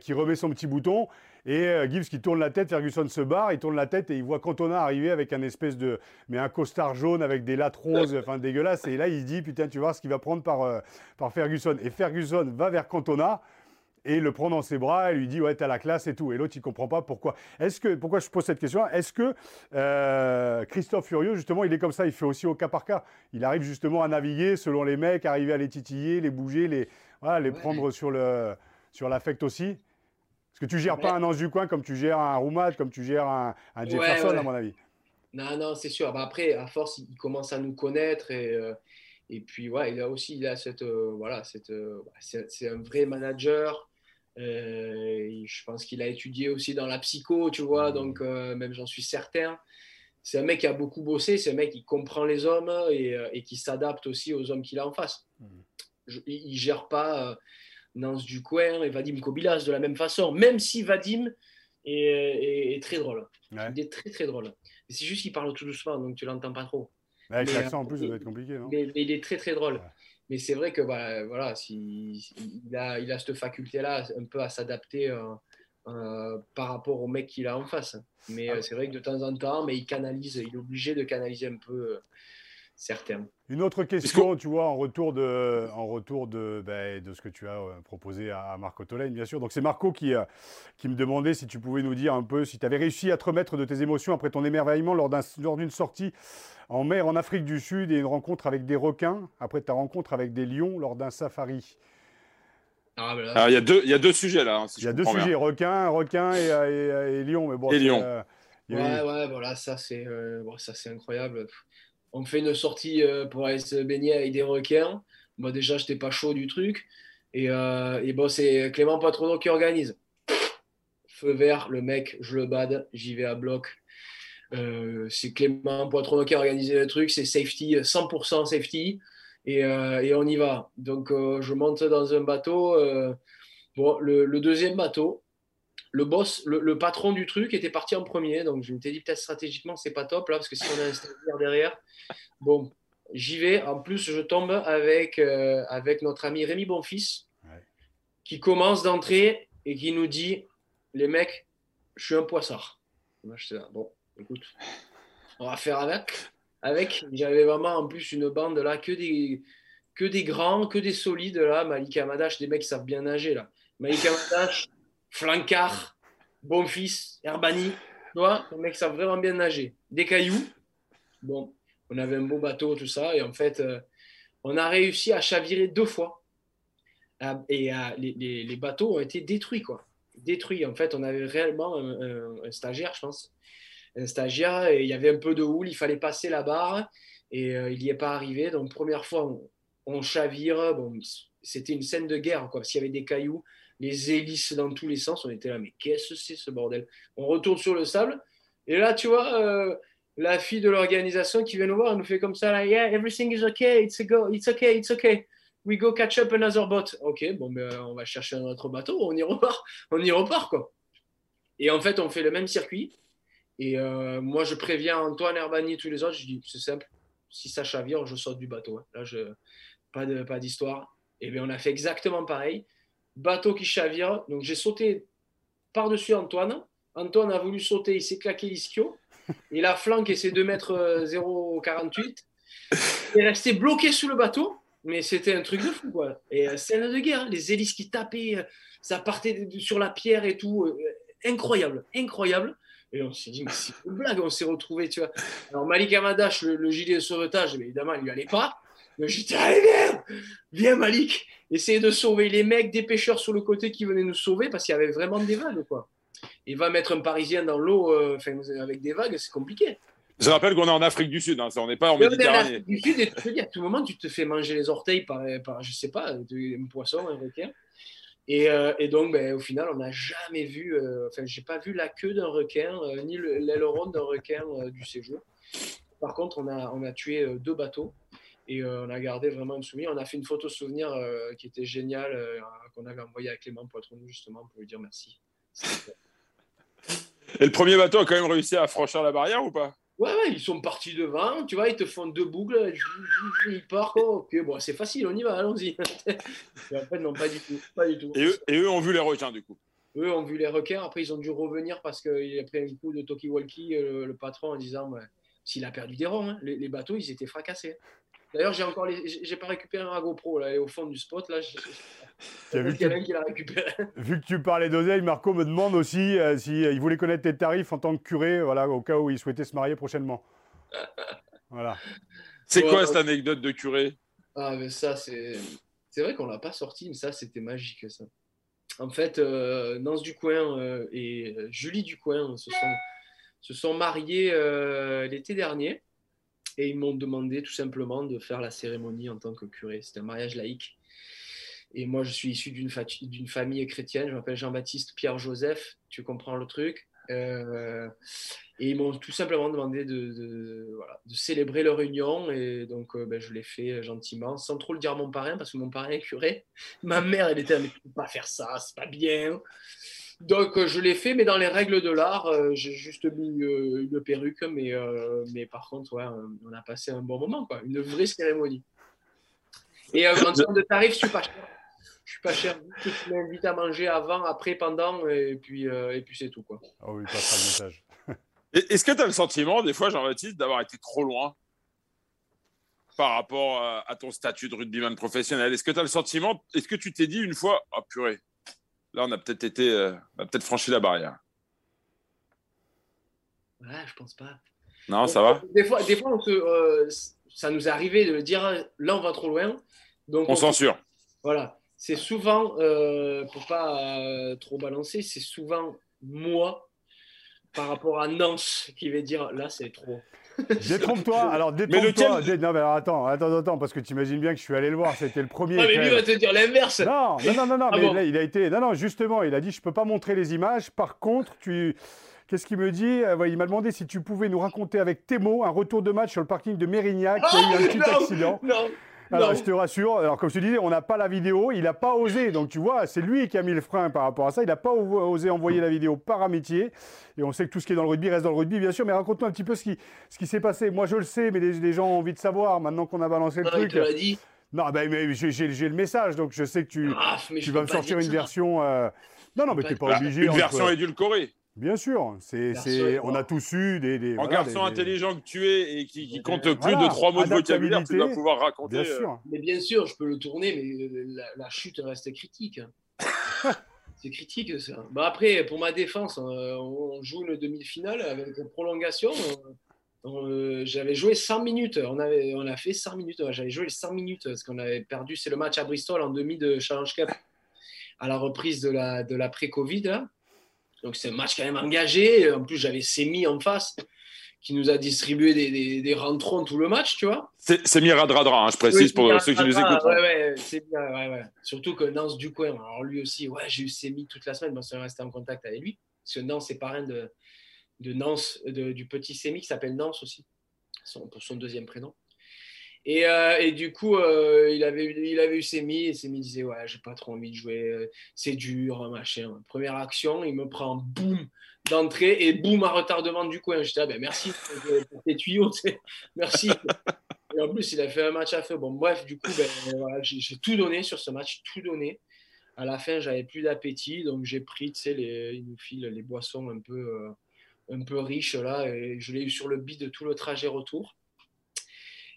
qui remet son petit bouton. Et Gibbs qui tourne la tête, Ferguson se barre, il tourne la tête et il voit Cantona arriver avec un espèce de. Mais un costard jaune avec des lattes roses, enfin dégueulasse. Et là, il dit putain, tu vois ce qu'il va prendre par, par Ferguson. Et Ferguson va vers Cantona. Et le prend dans ses bras et lui dit ouais t'as la classe et tout. Et l'autre il comprend pas pourquoi. Est-ce que pourquoi je pose cette question? Est-ce que euh, Christophe Furieux justement il est comme ça il fait aussi au cas par cas. Il arrive justement à naviguer selon les mecs arriver à les titiller les bouger les voilà, les prendre sur le sur l'affect aussi. Parce que tu gères pas un ange du coin comme tu gères un Roumad comme tu gères un, Jefferson à mon avis. Non non c'est sûr. Bah, après à force il commence à nous connaître et euh, et puis, ouais, il a aussi il a cette, euh, voilà, cette, c'est un vrai manager. Euh, je pense qu'il a étudié aussi dans la psycho, tu vois, mmh. donc euh, même j'en suis certain. C'est un mec qui a beaucoup bossé, c'est un mec qui comprend les hommes et, euh, et qui s'adapte aussi aux hommes qu'il a en face. Mmh. il ne gère pas Nance du coin et Vadim Kobilas de la même façon, même si Vadim est, est, très drôle. Il est très très drôle. C'est juste qu'il parle tout doucement, donc tu l'entends pas trop. Avec l'accent en plus, ça doit être compliqué, non? mais, il est très très drôle. Mais c'est vrai que bah, voilà, si, il, a, il a cette faculté-là un peu à s'adapter euh, euh, par rapport au mec qu'il a en face. Mais ah. euh, c'est vrai que de temps en temps, mais il canalise, il est obligé de canaliser un peu Une autre question, tu vois, en retour de, en retour de, ben, de ce que tu as proposé à Marco Tolaine, bien sûr. Donc c'est Marco qui, qui me demandait si tu pouvais nous dire un peu si tu avais réussi à te remettre de tes émotions après ton émerveillement lors d'une sortie en mer en Afrique du Sud et une rencontre avec des requins, après ta rencontre avec des lions lors d'un safari. Ah, Alors, il, y a deux, il y a deux sujets là. Hein, il y a deux sujets, requins, requins et, et, lions. Mais bon, et lions. Euh, ouais, ouais, voilà, ça c'est euh, bon, ça, c'est incroyable. On fait une sortie euh, pour aller se baigner avec des requins. Moi, déjà, je n'étais pas chaud du truc. Et, et bon, c'est Clément Patrono qui organise. Feu vert, le mec, je le bade, j'y vais à bloc. Euh, c'est Clément Poitron qui a organisé le truc, c'est safety, 100% safety, et, euh, on y va. Donc euh, je monte dans un bateau. bon, le, deuxième bateau, le boss, le, patron du truc était parti en premier, donc je me suis dit peut-être stratégiquement c'est pas top là, parce que si on a un stagiaire derrière, bon, j'y vais. En plus, je tombe avec, avec notre ami Rémi Bonfils, qui commence d'entrer et qui nous dit les mecs, je suis un poissard. Moi, je là, bon, écoute, on va faire avec. Avec, j'avais vraiment en plus une bande là, que des, que des grands, que des solides là. Malika Madash, des mecs qui savent bien nager là. Malika Madash, Flancard, Bonfils, Herbani, tu vois, les mecs savent vraiment bien nager. Des cailloux. Bon, on avait un beau bateau, tout ça. Et en fait, euh, on a réussi à chavirer deux fois. Euh, et euh, les, bateaux ont été détruits, quoi. Détruits. En fait, on avait réellement un stagiaire, je pense, un stagiaire et il y avait un peu de houle, il fallait passer la barre et il n'y est pas arrivé. Donc, première fois, on, chavire. Bon, c'était une scène de guerre, quoi, parce qu'il y avait des cailloux, les hélices dans tous les sens. On était là, mais qu'est-ce que c'est ce bordel? On retourne sur le sable et là, tu vois, euh, la fille de l'organisation qui vient nous voir, elle nous fait comme ça, là, yeah, everything is okay, it's, a go, it's okay, it's okay. We go catch up another boat. Ok, bon, ben, on va chercher un autre bateau, on y repart, [laughs] on y repart, quoi. Et en fait, on fait le même circuit. Et euh, moi, je préviens Antoine Herbani, tous les autres, je dis, c'est simple, si ça chavire, je saute du bateau. Hein. Là, je, pas, de, pas d'histoire. Et bien, on a fait exactement pareil. Bateau qui chavire. Donc, j'ai sauté par-dessus Antoine. Antoine a voulu sauter, il s'est claqué l'ischio. Et la flanque et ses 2 mètres 0,48. Il est resté bloqué sous le bateau. Mais c'était un truc de fou, quoi. Et euh, scène de guerre, les hélices qui tapaient, euh, ça partait sur la pierre et tout. incroyable, incroyable. Et on s'est dit, mais c'est une blague, on s'est retrouvé, tu vois. Alors, Malik Amadash, le, gilet de sauvetage, évidemment, il lui allait pas. Mais j'étais, allez, viens, viens, Malik, essayez de sauver les mecs, des pêcheurs sur le côté qui venaient nous sauver parce qu'il y avait vraiment des vagues, quoi. Il va mettre un Parisien dans l'eau euh, avec des vagues, c'est compliqué. Je rappelle qu'on est en Afrique du Sud, hein, on n'est pas en Méditerranée. En Afrique du Sud, et tu te dis, à tout moment, tu te fais manger les orteils par, par je sais pas, un poisson, un requin. Euh, et, donc, ben, au final, on n'a jamais vu, euh, enfin, j'ai pas vu la queue d'un requin, euh, ni l'aileron d'un requin du séjour. Par contre, on a, on a tué deux bateaux et on a gardé vraiment un souvenir. On a fait une photo souvenir qui était géniale, qu'on avait envoyée à Clément Poitronou justement pour lui dire merci. [laughs] Et le premier bateau a quand même réussi à franchir la barrière ou pas? Ouais, ouais, ils sont partis devant, tu vois, ils te font deux boucles, ils partent, oh, ok, bon, c'est facile, on y va, allons-y. [laughs] après, non, pas du tout. Pas du tout. Et, eux, et eux ont vu les requins, du coup? Eux ont vu les requins, après, ils ont dû revenir parce qu'il a pris un coup de Toki Walkie, euh, le, patron, en disant s'il a perdu des ronds, hein. les, bateaux, ils étaient fracassés. D'ailleurs, j'ai encore les... j'ai pas récupéré un GoPro là, au fond du spot là. vu, qui l'a récupéré. [laughs] vu que tu parlais d'oseille, Marco me demande aussi euh, s'il euh, voulait connaître tes tarifs en tant que curé, voilà, au cas où il souhaitait se marier prochainement. [laughs] voilà. C'est quoi cette anecdote de curé? Ah, mais ça, c'est. C'est vrai qu'on l'a pas sorti, mais ça, c'était magique, ça. En fait, euh, Nance Ducoin euh, et Julie Ducoin se sont, se sont mariés l'été dernier. Et ils m'ont demandé tout simplement de faire la cérémonie en tant que curé. C'était un mariage laïque. Et moi, je suis issu d'une, famille chrétienne. Je m'appelle Jean-Baptiste Pierre-Joseph. Tu comprends le truc? Euh, et ils m'ont tout simplement demandé de, célébrer leur union. Et donc, euh, ben, je l'ai fait gentiment, sans trop le dire à mon parrain, parce que mon parrain est curé. Ma mère, elle était, mais tu peux pas faire ça, c'est pas bien. Donc, euh, je l'ai fait, mais dans les règles de l'art, euh, j'ai juste mis euh, une perruque, mais, mais par contre, ouais, on a passé un bon moment, quoi, une vraie cérémonie. Et en termes de tarifs, je suis pas cher. Je suis pas cher. Tu m'invites à manger avant, après, pendant, et puis, et puis c'est tout, quoi. Ah oui, pas le message. [laughs] Est-ce que tu as le sentiment, des fois, Jean-Baptiste, d'avoir été trop loin par rapport à ton statut de rugbyman professionnel? Est-ce que tu as le sentiment, est-ce que tu t'es dit une fois, oh purée, Là, on a peut-être été, euh, peut-être franchi la barrière. Ouais, je pense pas. Non, ça va. Des fois, des fois euh, ça nous est arrivé de dire là, on va trop loin. Donc on, censure. Voilà. C'est souvent, euh, pour pas euh, trop balancer, c'est souvent moi par rapport à Nance qui va dire là, c'est trop. [laughs] Détrompe-toi. Alors, détrompe-toi. Non, mais attends, attends, attends, parce que tu imagines bien que je suis allé le voir. C'était le premier. Non, mais lui va te dire l'inverse. Non, non, non, non, ah mais il a été. Non, non, justement, il a dit je peux pas montrer les images. Par contre, tu. Qu'est-ce qu'il me dit? Euh, Il m'a demandé si tu pouvais nous raconter avec tes mots un retour de match sur le parking de Mérignac qui a eu un ah, petit accident. Non. Alors, je te rassure, alors comme je te disais, on n'a pas la vidéo, il n'a pas osé. Donc, tu vois, c'est lui qui a mis le frein par rapport à ça. Il n'a pas osé envoyer la vidéo par amitié. Et on sait que tout ce qui est dans le rugby reste dans le rugby, bien sûr. Mais raconte-nous un petit peu ce qui, ce qui s'est passé. Moi, je le sais, mais les, gens ont envie de savoir maintenant qu'on a balancé le truc. Tu l'as dit. Non, ben, mais j'ai le message, donc je sais que tu, ah, tu vas me sortir une version. Euh, non, non, mais tu n'es pas obligé. Une version édulcorée. Bien sûr, c'est, c'est, on a tous eu des. des en garçon intelligent que tu es et qui, qui compte plus de trois mots de vocabulaire, tu dois pouvoir raconter. Bien euh, sûr. Mais bien sûr, je peux le tourner, mais la, chute reste critique. [laughs] c'est critique ça. Bah après, pour ma défense, euh, on joue une demi-finale avec une prolongation. Euh, j'avais joué 100 minutes. On, avait, on a fait 100 minutes. J'avais joué les 100 minutes parce qu'on avait perdu. C'est le match à Bristol en demi de Challenge Cup à la reprise de la, de l'après-Covid. Donc c'est un match quand même engagé. En plus, j'avais Semi en face qui nous a distribué des, des, rentrons tout le match, tu vois. C'est Miradradra, hein, je précise pour ceux qui nous écoutent. Ouais, ouais, bien, ouais, ouais. Surtout que Nance Ducoin, alors lui aussi, ouais, j'ai eu Semi toute la semaine, moi, je resté en contact avec lui. Parce que Nance est parrain de, de Nance, du petit Semi qui s'appelle Nance aussi, pour son deuxième prénom. Et, euh, et, du coup, euh, il, avait, il avait eu Semi et Semi disait Ouais, j'ai pas trop envie de jouer, euh, c'est dur, machin. Première action, il me prend boum d'entrée et boum à retardement du coin. Je dis ah, ben merci pour tes tuyaux, merci. Et en plus, il a fait un match à feu. Bon, bref, du coup, ben, voilà, j'ai tout donné sur ce match, tout donné. À la fin, j'avais plus d'appétit, donc j'ai pris, tu sais, les, il nous file les boissons un peu, un peu riches là, et je l'ai eu sur le bide de tout le trajet retour.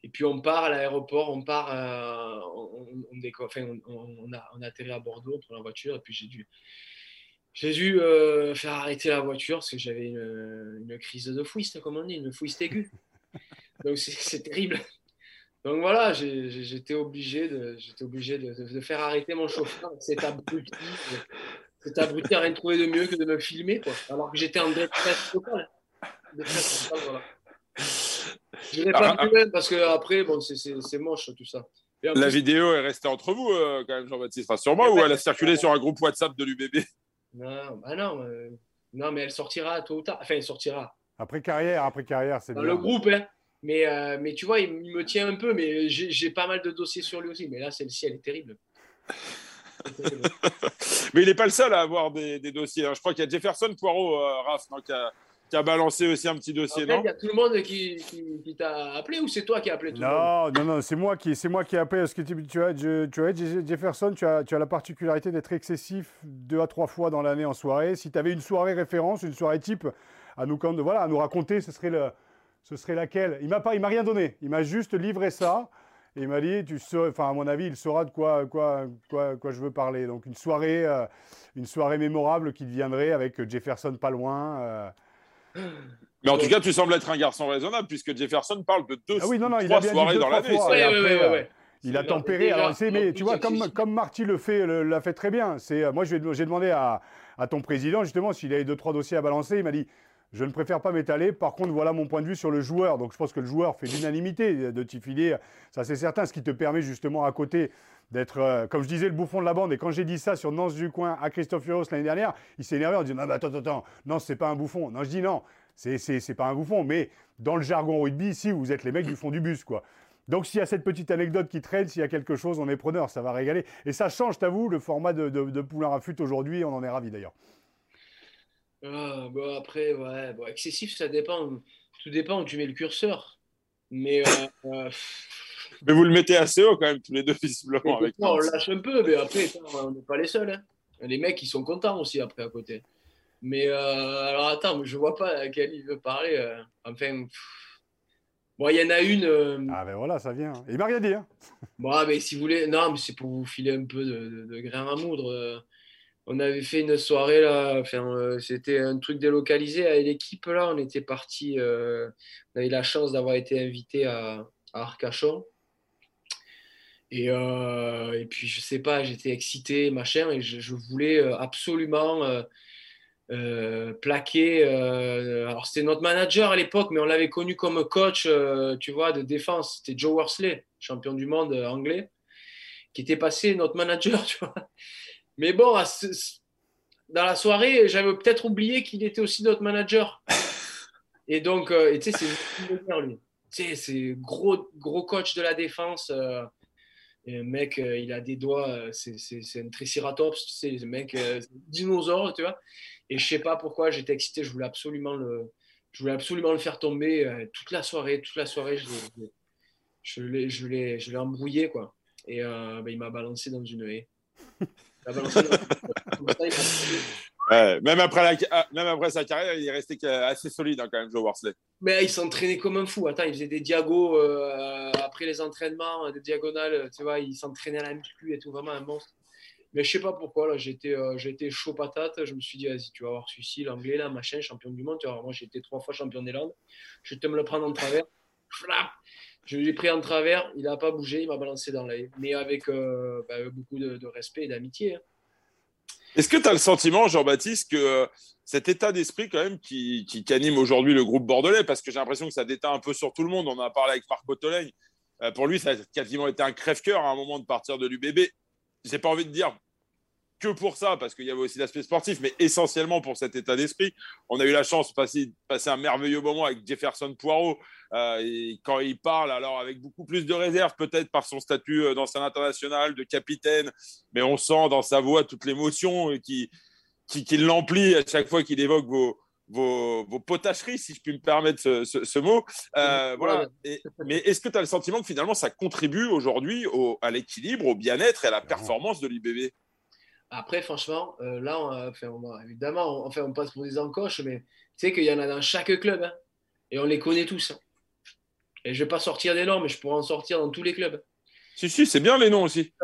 Et puis on part à l'aéroport, on part, euh, on, on, a, on, a, atterri à Bordeaux, on prend la voiture, et puis j'ai dû, j'ai dû euh, faire arrêter la voiture parce que j'avais une, crise de fouiste, comme on dit, une fouiste aiguë. [laughs] Donc c'est terrible. Donc voilà, j'étais obligé, de, obligé de, faire arrêter mon chauffeur. Cet abruti, cet abruti n'a rien trouvé de mieux que de me filmer, quoi. alors que j'étais en détresse totale. Détresse totale, voilà. Je n'ai pas ah, vu parce que après, bon, c'est moche tout ça. La vidéo est restée entre vous, euh, quand même, Jean-Baptiste. Enfin, sur moi, ou elle a circulé sur un groupe WhatsApp de l'UBB Non, bah non, euh, non, mais elle sortira tôt ou tard. Enfin, elle sortira. Après carrière, après carrière, c'est Dans le groupe, hein. Mais, euh, mais tu vois, il, me tient un peu, mais j'ai pas mal de dossiers sur lui aussi. Mais là, celle-ci, elle est terrible. [laughs] mais il n'est pas le seul à avoir des, dossiers. Hein. Je crois qu'il y a Jefferson Poirot, Raph, qui a, qui a balancé aussi un petit dossier, non Il y a tout le monde qui, qui, t'a appelé ou c'est toi qui as appelé tout non, le monde Non, non, c'est moi qui, c'est moi qui ai appelé. Parce que tu, tu, as, tu Jefferson, tu as, tu as la particularité d'être excessif deux à trois fois dans l'année en soirée. Si tu avais une soirée référence, une soirée type à nous, voilà, à nous raconter, ce serait, le, ce serait laquelle? Il m'a pas, il m'a rien donné. Il m'a juste livré ça. Et il m'a dit, tu sais, enfin, à mon avis, il saura de quoi, quoi, quoi, quoi je veux parler. Donc, une soirée, euh, une soirée mémorable qui deviendrait avec Jefferson pas loin. Euh. Mais en tout cas, tu sembles être un garçon raisonnable puisque Jefferson parle de deux ah oui, non, non, il trois a bien soirées deux, dans l'année. Ouais, euh, ouais. Il a tempéré. déjà- Alors, mais tu vois, comme, Marty le fait, l'a fait très bien. C'est, euh, moi, j'ai demandé à, à ton président, justement, s'il avait deux, trois dossiers à balancer. Il m'a dit Je ne préfère pas m'étaler. Par contre, voilà mon point de vue sur le joueur. Donc, je pense que le joueur fait l'unanimité de t'y filer. Ça, c'est certain. Ce qui te permet, justement, à côté, d'être, euh, comme je disais, le bouffon de la bande. Et quand j'ai dit ça sur Nance du coin à Christophe Furos l'année dernière, il s'est énervé en disant Non, mais attends, attends. Non, c'est pas un bouffon. Non, je dis non. C'est, pas un bouffon. Mais dans le jargon rugby, ici, vous êtes les mecs du fond du bus, quoi. Donc s'il y a cette petite anecdote qui traîne, s'il y a quelque chose, on est preneur, ça va régaler. Et ça change, t'avoue, le format de, de, de Poulain Flûte aujourd'hui, on en est ravis d'ailleurs. Ah, bon, après, ouais, bon, excessif, ça dépend. Tout dépend tu mets le curseur. Mais euh, euh, Mais vous le mettez assez haut quand même, tous les deux, [laughs] visiblement. Avec on lâche un peu, mais après, on n'est pas les seuls. hein. Les mecs, ils sont contents aussi après à côté. Mais euh, alors attends, mais je vois pas à quel il veut parler. euh. Enfin, pff. bon, il y en a une. euh, Ah ben voilà, ça vient. Il m'a rien dit. Hein. [laughs] Bon, ah, mais si vous voulez, non, mais c'est pour vous filer un peu de, de, de grain à moudre. On avait fait une soirée là, enfin, euh, c'était un truc délocalisé avec l'équipe là. On était parti, euh, on a eu la chance d'avoir été invité à, à Arcachon. Et, euh, et puis, je sais pas, j'étais excité, machin, et je, je voulais euh, absolument euh, euh, plaquer. alors, c'était notre manager à l'époque, mais on l'avait connu comme coach, tu vois, de défense. C'était Joe Worsley, champion du monde anglais, qui était passé notre manager, [laughs] tu vois. Mais bon, à ce- ce- dans la soirée, j'avais peut-être oublié qu'il était aussi notre manager. [laughs] Et donc, tu sais, c'est lui. Tu sais, c'est gros, gros coach de la défense. euh, et un mec, euh, il a des doigts, euh, c'est un triceratops, tu sais, le mec, euh, dinosaure, tu vois. Et je sais pas pourquoi, j'étais excité, je voulais absolument le, je voulais absolument le faire tomber euh, toute la soirée, toute la soirée, je l'ai- je l'ai, je l'ai, embrouillé, quoi. Et ben, il m'a balancé dans une haie. Il m'a balancé dans- il m'a- Ouais, même, après sa carrière, il est resté que- assez solide hein, quand même, Joe Worsley. Mais il s'entraînait comme un fou. Attends, il faisait des diagos euh, après les entraînements, des diagonales, tu vois, il s'entraînait à la muscu et tout, vraiment un monstre. Mais je sais pas pourquoi, là, j'étais euh, j'étais chaud patate. Je me suis dit, vas-y, tu vas voir celui-ci, l'anglais, là, machin, champion du monde. Moi, j'ai été trois fois champion des Landes. Je vais te me le prendre en travers. [laughs] Je l'ai pris en travers, il n'a pas bougé, il m'a balancé dans l'œil. Mais avec euh, bah, beaucoup de, de respect et d'amitié. hein. Est-ce que tu as le sentiment, Jean-Baptiste, que euh, cet état d'esprit quand même qui, anime aujourd'hui le groupe bordelais, parce que j'ai l'impression que ça déteint un peu sur tout le monde, on en a parlé avec Marc Ottoleng, euh, pour lui ça a quasiment été un crève-cœur à un moment de partir de l'UBB. J'ai pas envie de dire que pour ça, parce qu'il y avait aussi l'aspect sportif, mais essentiellement pour cet état d'esprit. On a eu la chance de passer, passer un merveilleux moment avec Jefferson Poirot, euh, et quand il parle, alors avec beaucoup plus de réserve, peut-être par son statut euh, d'ancien international, de capitaine, mais on sent dans sa voix toute l'émotion euh, qui, qui, qui l'emplit à chaque fois qu'il évoque vos, vos, vos, potacheries, si je puis me permettre ce, ce, ce mot. Euh, voilà. Et, mais est-ce que tu as le sentiment que finalement ça contribue aujourd'hui au, à l'équilibre, au bien-être et à la performance de l'IBB Après, franchement, euh, là, on, enfin, on, évidemment, on, enfin, on passe pour des encoches, mais tu sais qu'il y en a dans chaque club. Hein, et on les connaît tous. Hein. Et je ne vais pas sortir des noms, mais je pourrais en sortir dans tous les clubs. Si, si, c'est bien les noms aussi. [laughs]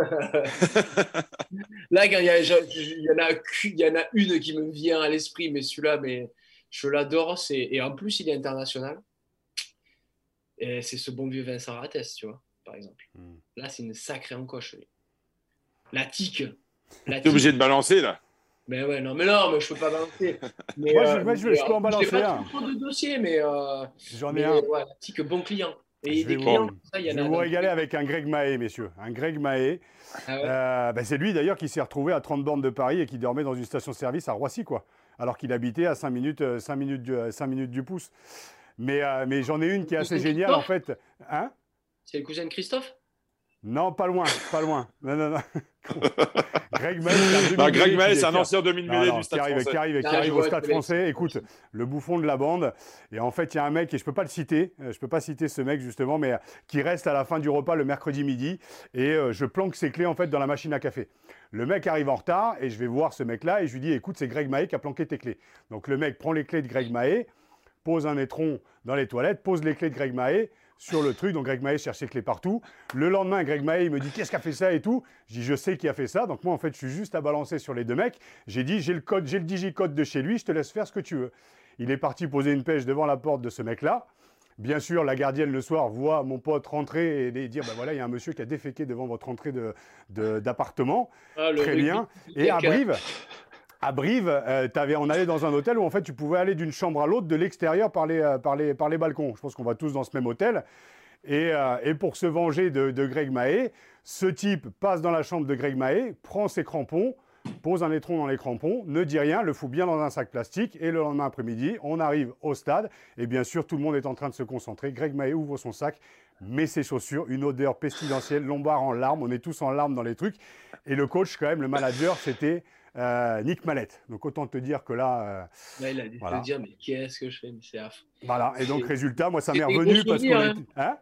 Là, il y, a, il, y en a, il y en a une qui me vient à l'esprit, mais celui-là, mais je l'adore. Et en plus, il est international. Et c'est ce bon vieux Vincent Rates, tu vois, par exemple. Mm. Là, c'est une sacrée encoche. Lui. La tique. Tu es obligé de balancer, là. Mais ouais, non, mais non, mais je peux pas balancer. [laughs] Mais, moi, je, moi, je, je peux en balancer pas un. trop de dossier, mais. Euh, J'en ai un. Ouais, la tique, bon client. Et je des vais clients, vous, ça, il y je vais vous régaler avec un Greg Mahé, messieurs. Un Greg Mahé. Ah ouais euh, ben c'est lui d'ailleurs qui s'est retrouvé à 30 bornes de Paris et qui dormait dans une station-service à Roissy, quoi. Alors qu'il habitait à 5 minutes, 5 minutes, du, 5 minutes du pouce. Mais, euh, mais j'en ai une qui est assez géniale, en fait. Hein? C'est le cousin de Christophe? Non, pas loin, pas loin. Non, non, non. [laughs] Greg Mahé, c'est un ancien demi-mêlée du stade qui arrive, français. Qui arrive, qui Ah, arrive au stade français. Écoute, le bouffon de la bande. Et en fait, il y a un mec, et je ne peux pas le citer, euh, je ne peux pas citer ce mec justement, mais euh, qui reste à la fin du repas le mercredi midi. Et euh, je planque ses clés en fait dans la machine à café. Le mec arrive en retard et je vais voir ce mec-là et je lui dis écoute, c'est Greg Mahé qui a planqué tes clés. Donc le mec prend les clés de Greg Mahé, pose un étron dans les toilettes, pose les clés de Greg Mahé sur le truc. Donc Greg Maé cherchait clé partout. Le lendemain, Greg Maé me dit qu'est-ce qui a fait ça et tout? Je dis je sais qui a fait ça. Donc moi en fait je suis juste à balancer sur les deux mecs. J'ai dit j'ai le code, j'ai le digicode de chez lui, je te laisse faire ce que tu veux. Il est parti poser une pêche devant la porte de ce mec-là. Bien sûr, la gardienne le soir voit mon pote rentrer et dire ben voilà, il y a un monsieur qui a déféqué devant votre entrée d'appartement. De, ah, Très bien. Et à Brive, à Brive, euh, on allait dans un hôtel où en fait tu pouvais aller d'une chambre à l'autre de l'extérieur par les, euh, balcons. Je pense qu'on va tous dans ce même hôtel. Et, euh, pour se venger de, de, Greg Mahé, ce type passe dans la chambre de Greg Mahé, prend ses crampons, pose un étron dans les crampons, ne dit rien, le fout bien dans un sac plastique. Et le lendemain après-midi, on arrive au stade. Et bien sûr, tout le monde est en train de se concentrer. Greg Mahé ouvre son sac, met ses chaussures, une odeur pestilentielle, Lombard en larmes. On est tous en larmes dans les trucs. Et le coach, quand même, le manager, c'était euh, Nick Mallette. Donc autant te dire que là. Euh, il a dû te dire, mais qu'est-ce que je fais? Mais c'est Voilà, et donc résultat, moi ça m'est revenu parce qu'on. Hein? Hein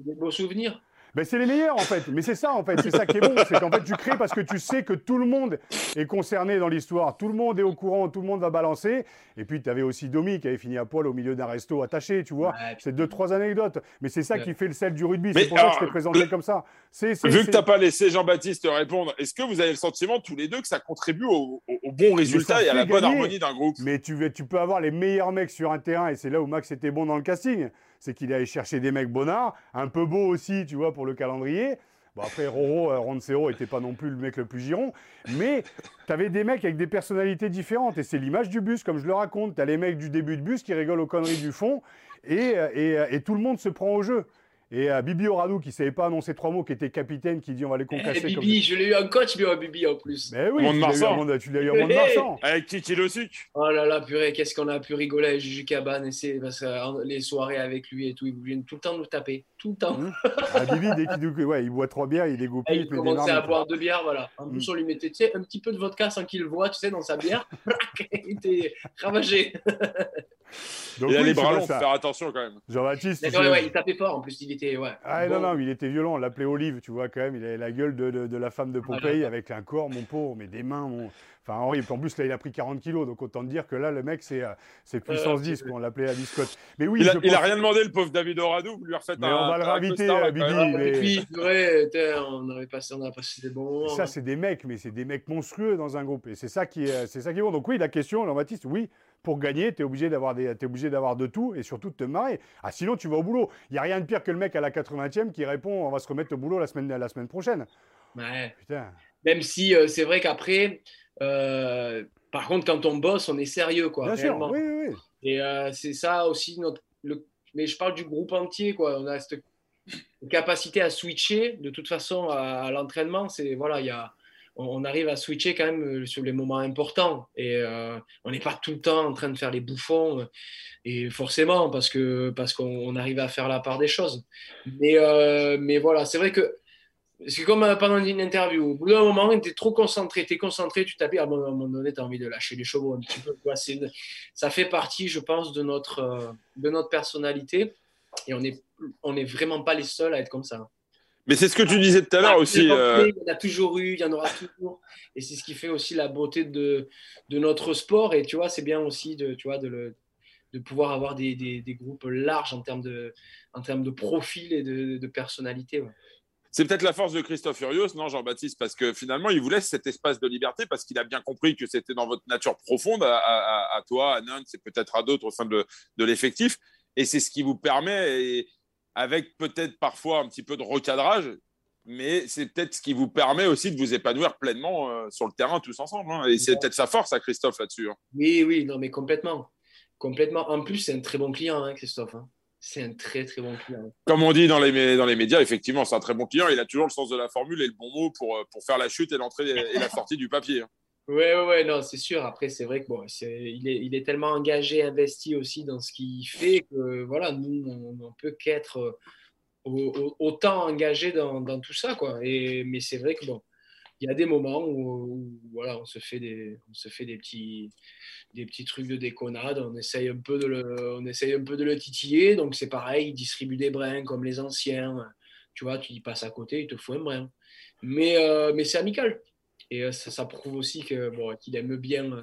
des beaux souvenirs. Ben, c'est les meilleurs en fait, mais c'est ça en fait, c'est ça qui est bon, c'est qu'en fait tu crées parce que tu sais que tout le monde est concerné dans l'histoire, tout le monde est au courant, tout le monde va balancer. Et puis tu avais aussi Domi qui avait fini à poil au milieu d'un resto attaché, tu vois. c'est deux trois anecdotes, mais c'est ça qui fait le sel du rugby. C'est pour ça que je t'ai présenté comme ça. Vu que t'as pas laissé Jean-Baptiste répondre, est-ce que vous avez le sentiment tous les deux que ça contribue au, bon résultat et à la bonne harmonie d'un groupe? Mais tu, tu peux avoir les meilleurs mecs sur un terrain et c'est là où Max était bon dans le casting c'est qu'il allait chercher des mecs bonnards, un peu beaux aussi, tu vois, pour le calendrier. Bon, après, Roro, euh, Roncero n'était pas non plus le mec le plus giron, mais tu avais des mecs avec des personnalités différentes, et c'est l'image du bus, comme je le raconte. Tu as les mecs du début de bus qui rigolent aux conneries du fond, et, euh, euh, et tout le monde se prend au jeu. Et euh, Bibi Oradou, qui ne savait pas annoncer trois mots, qui était capitaine, qui dit on va les eh, concasser. Bibi, je l'ai eu un coach, Bibi en plus. Mais oui, tu l'as eu, en monde [laughs] marchand. Avec Titi Le Oh là là, purée, qu'est-ce qu'on a pu rigoler avec Juju Cabane et c'est parce que les soirées avec lui et tout, il voulait tout le temps nous taper. Tout le temps. Mmh. ah, Bibi, dès qu'il ouais, il boit trois bières, il est goupillé. il, commençait à boire deux bières, voilà. En plus, mmh. on lui mettait un petit peu de vodka sans qu'il le voit, tu sais, dans sa bière. [laughs] il était ravagé. [laughs] Donc, il a les bras longs, faire attention quand même. Jean-Baptiste. Ouais, il tapait fort en plus, il était. Ouais. Ah, non, non, il était violent. On l'appelait Olive, tu vois, quand même. Il avait la gueule de, de, la femme de Popeye avec un corps, mon pauvre, mais des mains, mon. Enfin, horrible. En plus, là, il a pris 40 kilos. Donc, autant dire que là, le mec, c'est euh, puissance 10, qu'on l'appelait la biscotte. Mais oui, il a, a rien demandé, le pauvre David Oradou. Vous lui refaites mais on va le réinviter, euh, Bibi. Mais... Et puis, vrai, on, avait passé, on a passé des bons moments. Ça, hein. c'est des mecs, mais c'est des mecs monstrueux dans un groupe. Et c'est ça, qui est, ça qui est bon. Donc, oui, la question, Jean-Baptiste, oui, pour gagner, tu es obligé d'avoir obligé d'avoir de tout et surtout de te marrer. Ah, sinon, tu vas au boulot. Il n'y a rien de pire que le mec à la 80e qui répond on va se remettre au boulot la semaine, la semaine prochaine. Ouais. Putain. Même si euh, c'est vrai qu'après, euh, par contre, quand on bosse, on est sérieux. Quoi, Bien sûr, oui, oui. Et euh, c'est ça aussi, notre, le, mais je parle du groupe entier. Quoi. On a cette capacité à switcher de toute façon à, à l'entraînement. C'est voilà, il y a on, arrive à switcher quand même euh, sur les moments importants. Et euh, on n'est pas tout le temps en train de faire les bouffons. Euh, et forcément, parce que parce qu'on arrive à faire la part des choses. Mais, mais voilà, c'est vrai que c'est comme pendant une interview. Au bout d'un moment, tu es trop concentré, tu es concentré, tu t'appuies. À un moment donné, tu as envie de lâcher les chevaux un petit peu. Ça fait partie, je pense, de notre, de notre personnalité. Et on n'est on est vraiment pas les seuls à être comme ça. Mais c'est ce que tu disais tout à l'heure aussi. Euh, il y en a toujours eu, il y en aura toujours. Et c'est ce qui fait aussi la beauté de, de notre sport. Et tu vois, c'est bien aussi de, tu vois, de, le, de pouvoir avoir des, des, des, groupes larges en termes de, en termes de profil et de, de personnalité. C'est peut-être la force de Christophe Furios, non, Jean-Baptiste? Parce que finalement, il vous laisse cet espace de liberté parce qu'il a bien compris que c'était dans votre nature profonde, à, à, à toi, à Nantes, et peut-être à d'autres au sein de, de l'effectif. Et c'est ce qui vous permet. Et, avec peut-être parfois un petit peu de recadrage, mais c'est peut-être ce qui vous permet aussi de vous épanouir pleinement euh, sur le terrain tous ensemble. Hein. Et c'est peut-être sa force à Christophe là-dessus. Hein. Oui, oui, non, mais complètement. Complètement. En plus, c'est un très bon client, hein, Christophe. C'est un très, très bon client. Comme on dit dans les, dans les médias, effectivement, c'est un très bon client. Il a toujours le sens de la formule et le bon mot pour, euh, pour faire la chute et l'entrée et la sortie du papier. Oui, ouais, ouais, non, c'est sûr. Après, c'est vrai que bon, il, est, il est tellement engagé, investi aussi dans ce qu'il fait que voilà, nous, on, on peut qu'être autant engagé dans, dans, tout ça. Quoi. Et, mais c'est vrai que bon, il y a des moments où, voilà, on se fait des, on se fait des petits, des petits trucs de déconnade. On essaye un peu de le, on essaye un peu de le titiller. Donc c'est pareil, il distribue des brins comme les anciens. Tu vois, tu y passes à côté, il te faut un brin. Mais, euh, mais c'est amical. Et euh, ça, prouve aussi que bon, qu'il aime bien.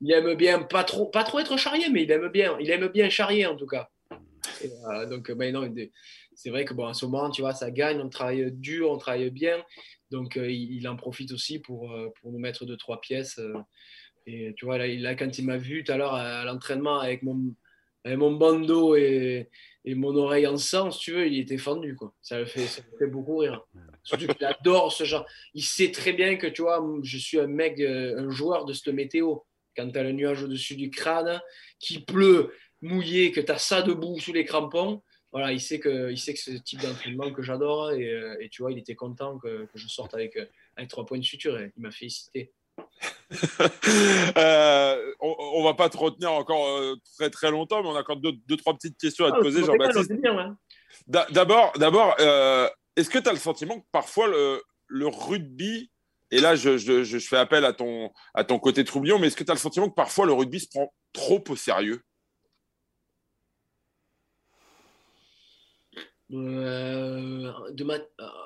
Il aime bien pas trop, pas trop être charrié, mais il aime bien, il aime bien charrier en tout cas. donc, ben non, c'est vrai que bon, en ce moment, tu vois, ça gagne, on travaille dur, on travaille bien. Donc, il, en profite aussi pour, pour nous mettre deux, trois pièces. et tu vois, là, quand il m'a vu tout à l'heure à l'entraînement avec mon, mon bandeau et, mon oreille en sang, si tu veux, il était fendu. Quoi. Ça, le fait, fait beaucoup rire. Surtout qu'il adore ce genre. Il sait très bien que, tu vois, je suis un mec, euh, un joueur de cette météo. Quand tu as le nuage au-dessus du crâne, qui pleut, mouillé, que tu as ça debout sous les crampons, voilà, il sait que, il sait que ce type d'entraînement que j'adore. Et, euh, et, tu vois, il était content que, je sorte avec, euh, avec trois points de suture. Il m'a félicité. [laughs] euh, on, va pas te retenir encore euh, très très longtemps, mais on a encore deux, deux trois petites questions à te ah, poser, Jean-Baptiste. D'abord, d'abord, euh, est-ce que tu as le sentiment que parfois le, le rugby, et là je, je, je, fais appel à ton, à ton côté troublion, mais est-ce que tu as le sentiment que parfois le rugby se prend trop au sérieux? Euh, de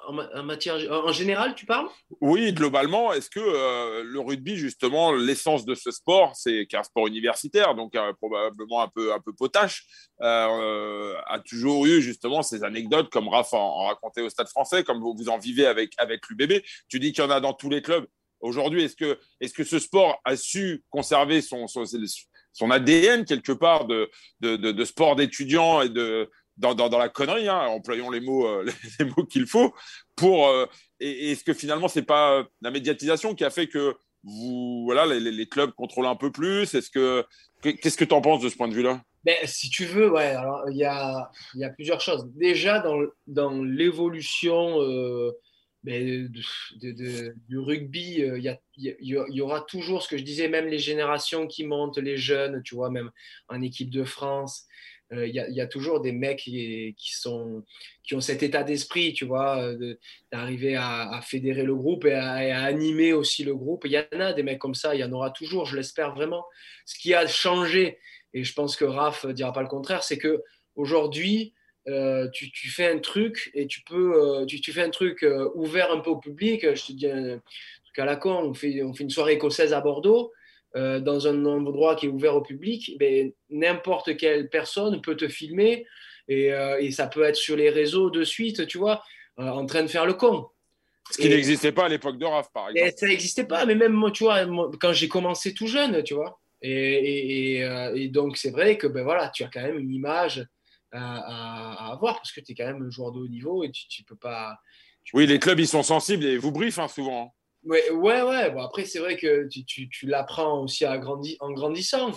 en, matière en général tu parles? Oui globalement est-ce que euh, le rugby justement l'essence de ce sport c'est qu'un sport universitaire donc euh, probablement un peu un peu potache a toujours eu justement ces anecdotes comme Raph en, racontait au Stade Français comme vous, en vivez avec avec l'UBB tu dis qu'il y en a dans tous les clubs. Aujourd'hui est-ce que ce sport a su conserver son, ADN quelque part de, de sport d'étudiants et de dans, la connerie, hein, employons les mots, euh, [laughs] les, mots qu'il faut, pour. Euh, est-ce que finalement, c'est pas euh, la médiatisation qui a fait que vous, voilà, les, clubs contrôlent un peu plus? Est-ce que qu'est-ce que tu en penses de ce point de vue-là? Ben, si tu veux, ouais, il y a, y a, plusieurs choses. Déjà, dans, dans l'évolution ben, de, du rugby, il y, y, aura toujours ce que je disais, même les générations qui montent, les jeunes, tu vois, même en équipe de France, euh, il y, a toujours des mecs qui, sont, qui ont cet état d'esprit, tu vois, euh, d'arriver à, fédérer le groupe et à, animer aussi le groupe. Il y en a des mecs comme ça, il y en aura toujours, je l'espère vraiment. Ce qui a changé, et je pense que Raph ne dira pas le contraire, c'est que aujourd'hui, euh, tu, fais un truc et tu peux, tu, fais un truc ouvert un peu au public. Je te dis un truc à la con, on fait, on fait une soirée écossaise à Bordeaux. Euh, dans un endroit qui est ouvert au public, ben, n'importe quelle personne peut te filmer et, euh, et, ça peut être sur les réseaux de suite, tu vois, euh, en train de faire le con. Ce qui n'existait pas à l'époque de RAF, par exemple. ça n'existait pas, mais même moi, tu vois, quand j'ai commencé tout jeune, tu vois. Et, et, donc, c'est vrai que ben, voilà, tu as quand même une image à, à, avoir parce que tu es quand même un joueur de haut niveau et tu ne peux pas. oui, les clubs, ils sont sensibles et vous briefent hein, souvent. Ouais, ouais, ouais. Bon, après, c'est vrai que tu, tu, tu l'apprends aussi à grandi, en grandissant.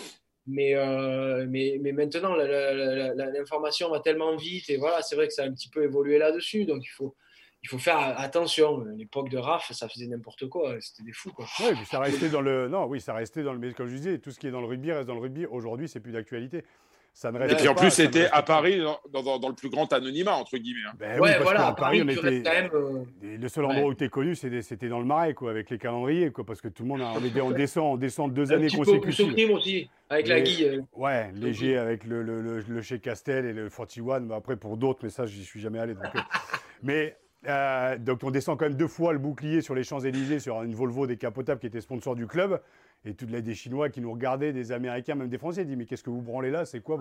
Mais, euh, mais, mais, maintenant, l'information va tellement vite et voilà, c'est vrai que ça a un petit peu évolué là-dessus. Donc, il faut, il faut faire attention. L'époque de RAF, ça faisait n'importe quoi. C'était des fous. Quoi. Oui, ça restait dans le. Non, oui, ça restait dans le. Mais comme je disais, tout ce qui est dans le rugby reste dans le rugby. Aujourd'hui, c'est plus d'actualité et puis en plus, c'était à Paris, dans, dans, le plus grand anonymat, entre guillemets. Hein. Ben ouais, voilà, à Paris, on était. Euh, le seul endroit où tu es connu, c'était dans le marais, quoi, avec les calendriers, quoi, parce que tout le monde, a, on, [laughs] descend, on descend deux années consécutives. Peu aussi, avec la guille. Euh. Ouais, léger avec le, le, le, chez Castel et le 41. Mais après, pour d'autres, mais ça, j'y suis jamais allé. Donc, euh, [laughs] mais donc on descend quand même deux fois le bouclier sur les Champs-Élysées sur une Volvo décapotable qui était sponsor du club et toutes les des Chinois qui nous regardaient, des Américains, même des Français, disent mais qu'est-ce que vous branlez là? C'est quoi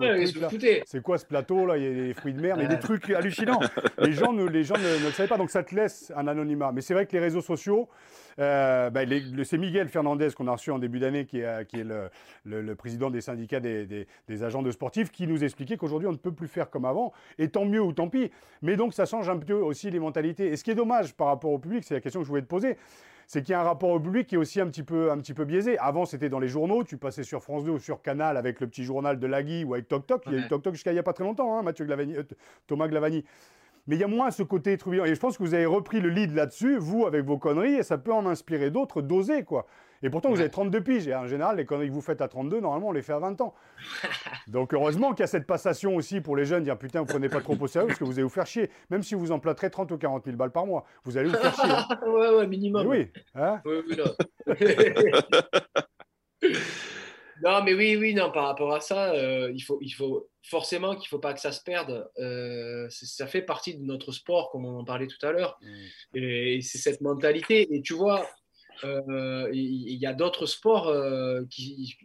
C'est quoi ce plateau là? Il y a des fruits de mer, mais des trucs hallucinants. [laughs] les gens, ne, les gens ne, le savaient pas, donc ça te laisse un anonymat. Mais c'est vrai que les réseaux sociaux, euh, bah, c'est Miguel Fernandez qu'on a reçu en début d'année, qui est, qui est le, le, président des syndicats des, des, des, agents de sportifs, qui nous expliquait qu'aujourd'hui on ne peut plus faire comme avant, et tant mieux ou tant pis. Mais donc ça change un peu aussi les mentalités. Et ce qui est dommage par rapport au public, c'est la question que je voulais te poser c'est qu'il y a un rapport au public qui est aussi un petit peu, un petit peu biaisé. Avant, c'était dans les journaux, tu passais sur France 2 ou sur Canal avec le petit journal de Lagui ou avec Toc Toc. Il y a eu Toc Toc jusqu'à il n'y a pas très longtemps, hein, Mathieu Glavani, euh, Thomas Glavani. Mais il y a moins ce côté troublant. Et je pense que vous avez repris le lead là-dessus, vous, avec vos conneries, et ça peut en inspirer d'autres d'oser, quoi. Et pourtant, vous avez 32 piges. Et en général, les conneries que vous faites à 32, normalement, on les fait à 20 ans. [laughs] Donc, heureusement qu'il y a cette passation aussi pour les jeunes, dire putain, vous prenez pas trop au sérieux parce que vous allez vous faire chier. Même si vous emplâtrez 30 ou 40 000 balles par mois, vous allez vous faire chier. Hein. [laughs] ouais, ouais, minimum. oui. Hein oui, oui, non. [laughs] non, mais oui, oui, non, par rapport à ça, euh, il, faut, il faut forcément qu'il ne faut pas que ça se perde. Euh, ça fait partie de notre sport, comme on en parlait tout à l'heure. Mm. Et c'est cette mentalité. Et tu vois, euh, il y, a d'autres sports euh, qui,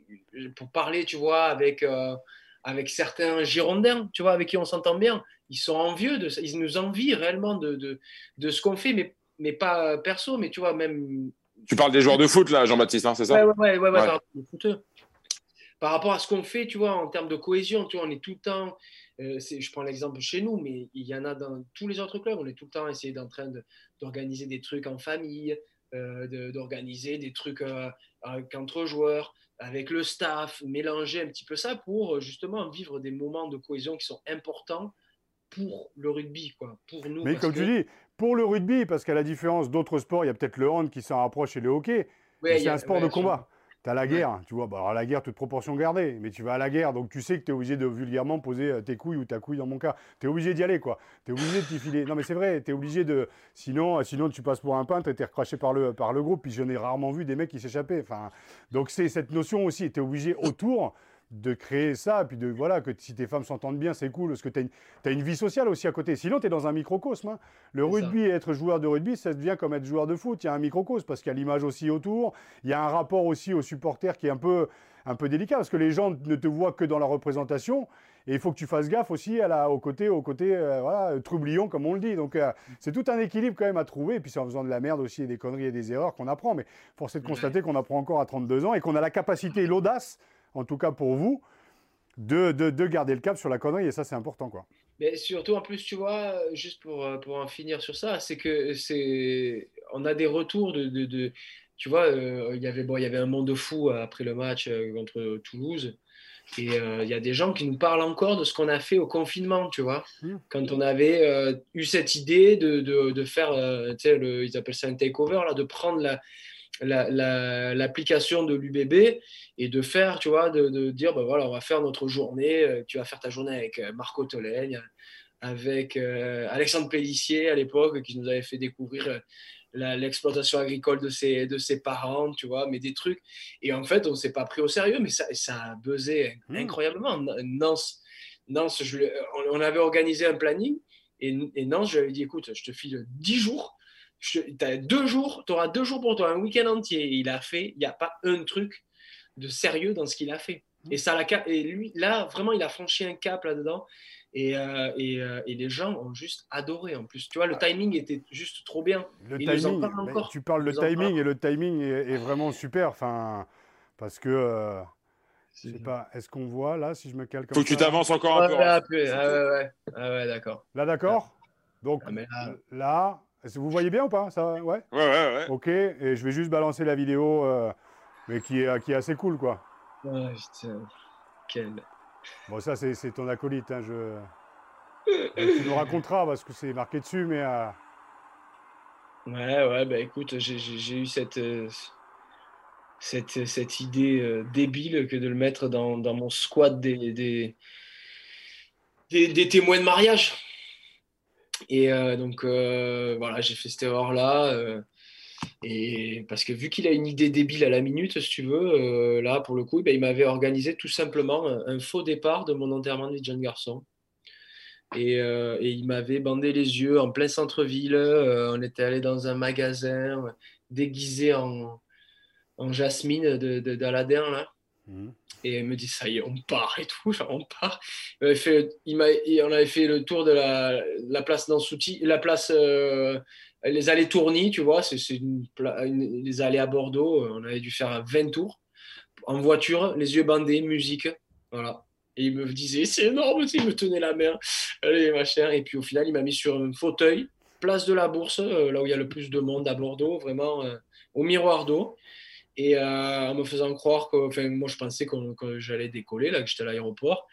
pour parler, tu vois, avec, euh, avec certains Girondins, tu vois, avec qui on s'entend bien. Ils sont envieux de. Ils nous envient réellement de, de, de ce qu'on fait, mais, mais pas perso, mais tu vois, même. Tu parles des joueurs de foot, là, Jean-Baptiste, hein, c'est ça? Ouais, ouais, ouais, ouais, ouais. Par rapport à ce qu'on fait, tu vois, en termes de cohésion, tu vois, on est tout le temps. Euh, je prends l'exemple chez nous, mais il y en a dans tous les autres clubs. On est tout le temps essayé en train d'organiser des trucs en famille, euh, d'organiser des trucs euh, entre joueurs, avec le staff, mélanger un petit peu ça pour justement vivre des moments de cohésion qui sont importants pour le rugby, quoi, pour nous. Mais comme tu dis, pour le rugby, parce qu'à la différence d'autres sports, il y a peut-être le hand qui s'en rapproche et le hockey, c'est un sport de combat. Tu as la guerre, tu vois, bah, alors la guerre, toute proportion gardée, mais tu vas à la guerre, donc tu sais que tu es obligé de vulgairement poser euh, tes couilles ou ta couille dans mon cas. Tu es obligé d'y aller, quoi. Tu es obligé de t'y filer. Non, mais c'est vrai, tu es obligé de. Sinon, sinon, tu passes pour un peintre et tu es recraché par le, par le groupe, puis je n'ai rarement vu des mecs qui s'échappaient. Enfin, donc c'est cette notion aussi, tu es obligé autour de créer ça, puis de voilà, que si tes femmes s'entendent bien, c'est cool, parce que tu as, une vie sociale aussi à côté. Sinon, tu es dans un microcosme. Hein. Le rugby, être joueur de rugby, ça devient comme être joueur de foot. Il y a un microcosme, parce qu'il y a l'image aussi autour. Il y a un rapport aussi aux supporters qui est un peu, un peu délicat, parce que les gens ne te voient que dans la représentation. Et il faut que tu fasses gaffe aussi à la, au côté, au côté euh, voilà, comme on le dit. Donc, euh, c'est tout un équilibre quand même à trouver. Et puis, c'est en faisant de la merde aussi et des conneries et des erreurs qu'on apprend. Mais force est de constater qu'on apprend encore à 32 ans et qu'on a la capacité et l'audace en tout cas pour vous, de, de, garder le cap sur la connerie. Et ça, c'est important. quoi. Mais surtout, en plus, tu vois, juste pour, pour en finir sur ça, c'est que c'est on a des retours de. de, tu vois, euh, il y avait, bon, il y avait un monde fou après le match euh, contre Toulouse. Et euh, il y a des gens qui nous parlent encore de ce qu'on a fait au confinement, tu vois. Mmh. Quand on avait eu cette idée de, de, de faire, sais, le, ils appellent ça un takeover, là, de prendre la, l'application de l'UBB et de faire, tu vois, de, dire, ben voilà, on va faire notre journée, euh, tu vas faire ta journée avec euh, Marco Tolègne, avec euh, Alexandre Pellissier à l'époque, qui nous avait fait découvrir l'exploitation agricole de ses, de ses parents, tu vois, mais des trucs. Et en fait, on ne s'est pas pris au sérieux, mais ça, ça a buzzé mmh. incroyablement. Nance, Nance je, on avait organisé un planning et, et Nance, je lui avais dit, écoute, je te file 10 jours tu as deux jours, tu auras deux jours pour toi, un week-end entier. il a fait, il n'y a pas un truc de sérieux dans ce qu'il a fait. Et, ça, et lui, là, vraiment, il a franchi un cap là-dedans. Et, euh, euh, et, les gens ont juste adoré en plus. Tu vois, le ah. timing était juste trop bien. Le timing, encore. tu parles le timing et le timing est, vraiment super. Enfin, parce que. Euh, je sais pas, est-ce qu'on voit là si je me calque Faut que tu t'avances encore un peu. Ah, ouais, ouais, ah ouais, d'accord. Là, d'accord? Donc là, vous voyez bien ou pas ça, ouais, ouais, ouais, ouais. Ok, et je vais juste balancer la vidéo, euh, mais qui est, qui est assez cool, quoi. Oh, putain. Quel... Bon, ça, c'est ton acolyte. Hein, je... tu nous raconteras parce que c'est marqué dessus, mais. Euh... Ouais, ouais, bah écoute, j'ai eu cette, euh, cette, cette idée euh, débile que de le mettre dans, dans mon squat des, des, des, des témoins de mariage. Et euh, donc, euh, voilà, j'ai fait cette erreur-là. Euh, et parce que vu qu'il a une idée débile à la minute, si tu veux, là, pour le coup, ben, il m'avait organisé tout simplement un, faux départ de mon enterrement de jeune garçon. Et, il m'avait bandé les yeux en plein centre-ville. on était allé dans un magasin déguisé en, en jasmine d'Aladin, de, là. Et elle me dit, ça y est, on part et tout, on part. On avait fait, le tour de la, la place d'Ansouti, la place, euh, les allées Tourny, tu vois, c'est les allées à Bordeaux, on avait dû faire 20 tours en voiture, les yeux bandés, musique, voilà. Et il me disait, c'est énorme, il me tenait la main, allez, machin. Et puis au final, il m'a mis sur un fauteuil, place de la Bourse, euh, là où il y a le plus de monde à Bordeaux, vraiment euh, au miroir d'eau et euh, en me faisant croire que, enfin, moi je pensais que j'allais décoller, là, que j'étais à l'aéroport.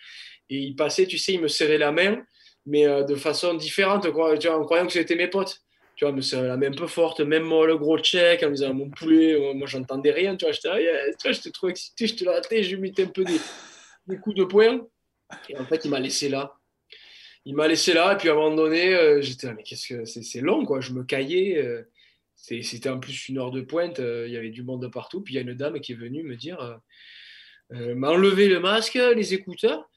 Et il passait, tu sais, il me serrait la main, mais euh, de façon différente, quoi, tu vois, en croyant que c'était mes potes. Tu vois, me serrait la main un peu forte, même moi, le gros check, en me disant mon poulet, moi j'entendais rien, tu vois, j'étais tu vois, j'étais trop excité, je te raté, je lui mettais un peu des, coups de poing. Et en fait, il m'a laissé là. Il m'a laissé là, et puis à un moment donné, euh, j'étais là, mais qu'est-ce que c'est long, quoi, je me caillais. C'était en plus une heure de pointe, euh, il y avait du monde de partout. Puis il y a une dame qui est venue me dire, euh, euh, m'a enlevé le masque, les écouteurs?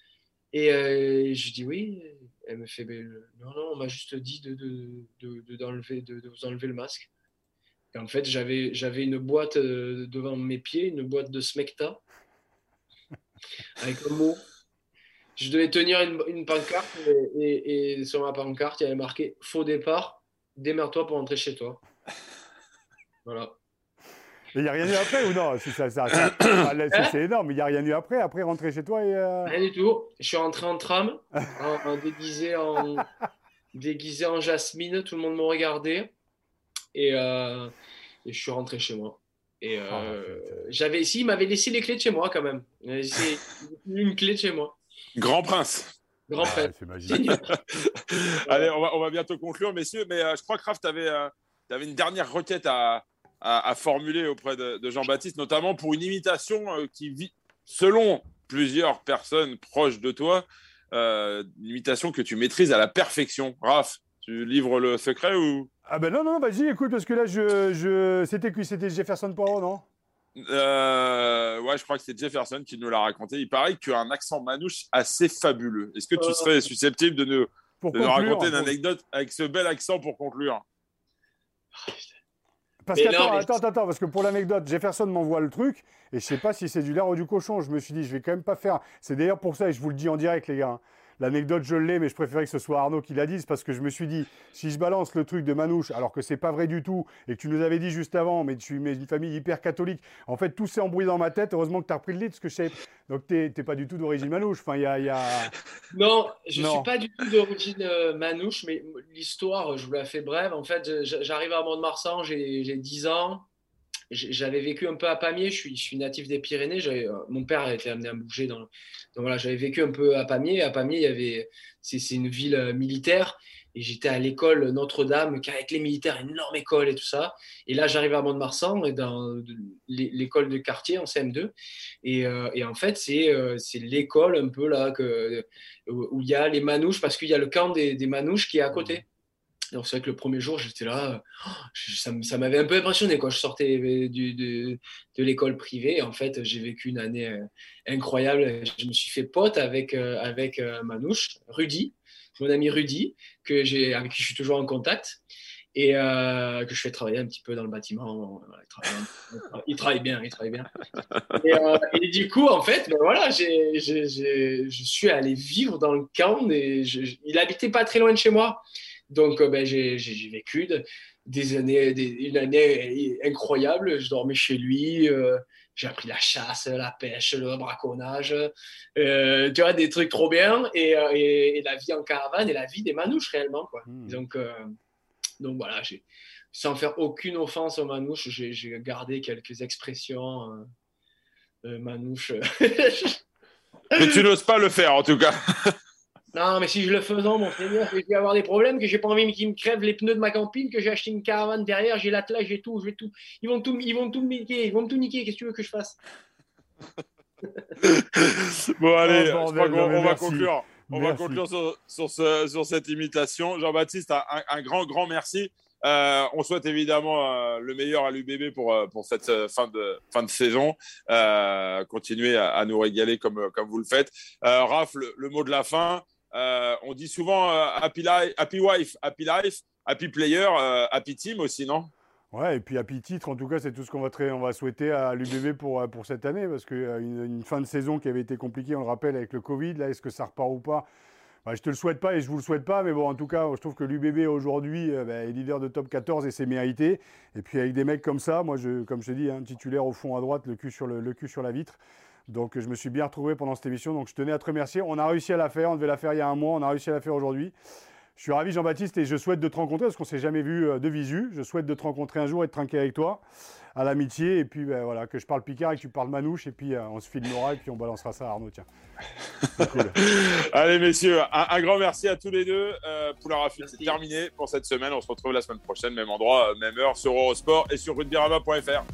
Et je dis oui. Elle me fait, ben, non, non, on m'a juste dit de, de, vous enlever le masque. Et en fait, j'avais, une boîte devant mes pieds, une boîte de Smecta, avec un mot. je devais tenir une, pancarte et, sur ma pancarte, il y avait marqué faux départ, démerde-toi pour rentrer chez toi. Voilà. Il n'y a rien eu après ou non C'est hein énorme, il n'y a rien eu après. Après, rentrer chez toi et. Euh, rien du tout. Je suis rentré en tram, en, déguisé, en, déguisé en jasmine. Tout le monde me regardait. Et, euh, et je suis rentré chez moi. Et euh, ah, j'avais ici, il m'avait laissé les clés de chez moi quand même. C'est une clé de chez moi. Grand prince. Grand ah, prince. c'est magique. [laughs] Allez, on va, on va, bientôt conclure, messieurs. Mais je crois que Raph, tu avais, avais, une dernière requête à, à, formuler auprès de, Jean-Baptiste, notamment pour une imitation euh, qui vit, selon plusieurs personnes proches de toi, euh, une imitation que tu maîtrises à la perfection. Raph, tu livres le secret ou? Ah ben non, non, vas-y, écoute, parce que là, je, je... c'était qui C'était Jefferson Poirot, non? Euh, ouais, je crois que c'est Jefferson qui nous l'a raconté. Il paraît que tu as un accent manouche assez fabuleux. Est-ce que tu serais susceptible de nous, de nous raconter une anecdote avec ce bel accent pour conclure? Ah, parce attends, attends, parce que pour l'anecdote, Jefferson m'envoie le truc et je sais pas si c'est du lard ou du cochon. Je me suis dit, je vais quand même pas faire. C'est d'ailleurs pour ça, et je vous le dis en direct, les gars. Hein. L'anecdote, je l'ai, mais je préférais que ce soit Arnaud qui la dise parce que je me suis dit, si je balance le truc de Manouche, alors que c'est pas vrai du tout, et que tu nous avais dit juste avant, mais tu es une famille hyper catholique, en fait, tout s'est embrouillé dans ma tête. Heureusement que tu as repris le lit, parce que je sais. Donc, tu n'es pas du tout d'origine Manouche. Enfin, il y a, [laughs] Non, je ne suis pas du tout d'origine euh, Manouche, mais l'histoire, je vous la fais brève. En fait, j'arrive à Mont-de-Marsan, j'ai 10 ans j'avais vécu un peu à Pamiers, je suis, natif des Pyrénées, euh, mon père a été amené à bouger donc voilà, j'avais vécu un peu à Pamiers, à Pamiers, il y avait, c'est une ville euh, militaire, et j'étais à l'école Notre-Dame, avec les militaires, énorme école et tout ça, et là j'arrive à Mont-de-Marsan, dans l'école de quartier en CM2, et, euh, et en fait c'est l'école un peu là où il y a les manouches, parce qu'il y a le camp des, des manouches qui est à côté. C'est vrai que le premier jour, j'étais là, oh, ça, m'avait un peu impressionné. Quoi. Je sortais du, de, l'école privée. En fait, j'ai vécu une année euh, incroyable. Je me suis fait pote avec, euh, avec euh, Manouche, Rudy, mon ami Rudy, que avec qui je suis toujours en contact et que je fais travailler un petit peu dans le bâtiment. Il travaille, bien, il travaille bien. Et, du coup, en fait, ben voilà, je suis allé vivre dans le camp. Et il habitait pas très loin de chez moi. Donc, euh, ben, j'ai vécu des années, une année incroyable. Je dormais chez lui. Euh, j'ai appris la chasse, la pêche, le braconnage. Euh, tu vois, des trucs trop bien. Et, la vie en caravane et la vie des manouches, réellement. Quoi. Hmm. Donc, donc, voilà, sans faire aucune offense aux manouches, j'ai gardé quelques expressions manouches. Mais tu n'oses pas le faire, en tout cas. [laughs] Non, mais si je le faisais, mon frère, je vais avoir des problèmes, que j'ai pas envie qu'ils me crèvent les pneus de ma campine, que j'ai acheté une caravane derrière, j'ai l'attelage, j'ai tout, je vais tout. Ils vont tout, ils vont tout me niquer, ils vont tout niquer. Qu'est-ce que tu veux que je fasse? [laughs] Bon, allez, oh, je crois qu'on va conclure. On va conclure sur, sur, cette imitation. Jean-Baptiste, un, grand, grand merci. Euh, on souhaite évidemment euh, le meilleur à l'UBB pour, euh, pour cette fin de, fin de saison. continuez à, nous régaler comme, comme vous le faites. Raph, le, mot de la fin. Euh, on dit souvent euh, happy, life, happy wife, happy life, happy player, euh, happy team aussi, non? Ouais, et puis happy titre, en tout cas, c'est tout ce qu'on va, on va souhaiter à l'UBB pour, cette année, parce qu'une une fin de saison qui avait été compliquée, on le rappelle, avec le Covid, là, est-ce que ça repart ou pas? Bah, Je te le souhaite pas et je vous le souhaite pas, mais bon, en tout cas, je trouve que l'UBB aujourd'hui bah, est leader de top 14 et c'est mérité. Et puis avec des mecs comme ça, moi, comme je te dis, un hein, titulaire au fond à droite, le cul sur la vitre. Donc je me suis bien retrouvé pendant cette émission. Donc je tenais à te remercier. On a réussi à la faire. On devait la faire il y a un mois. On a réussi à la faire aujourd'hui. Je suis ravi Jean-Baptiste et je souhaite de te rencontrer parce qu'on ne s'est jamais vu euh, de visu. Je souhaite de te rencontrer un jour et de trinquer avec toi à l'amitié. Et puis ben, voilà, que je parle Picard et que tu parles Manouche. Et puis euh, on se filmera et puis on balancera ça à Arnaud. Tiens. [laughs] Allez messieurs, un, grand merci à tous les deux. Euh, Rafut, c'est terminé pour cette semaine. On se retrouve la semaine prochaine, même endroit, même heure sur Eurosport et sur rugbyrama.fr.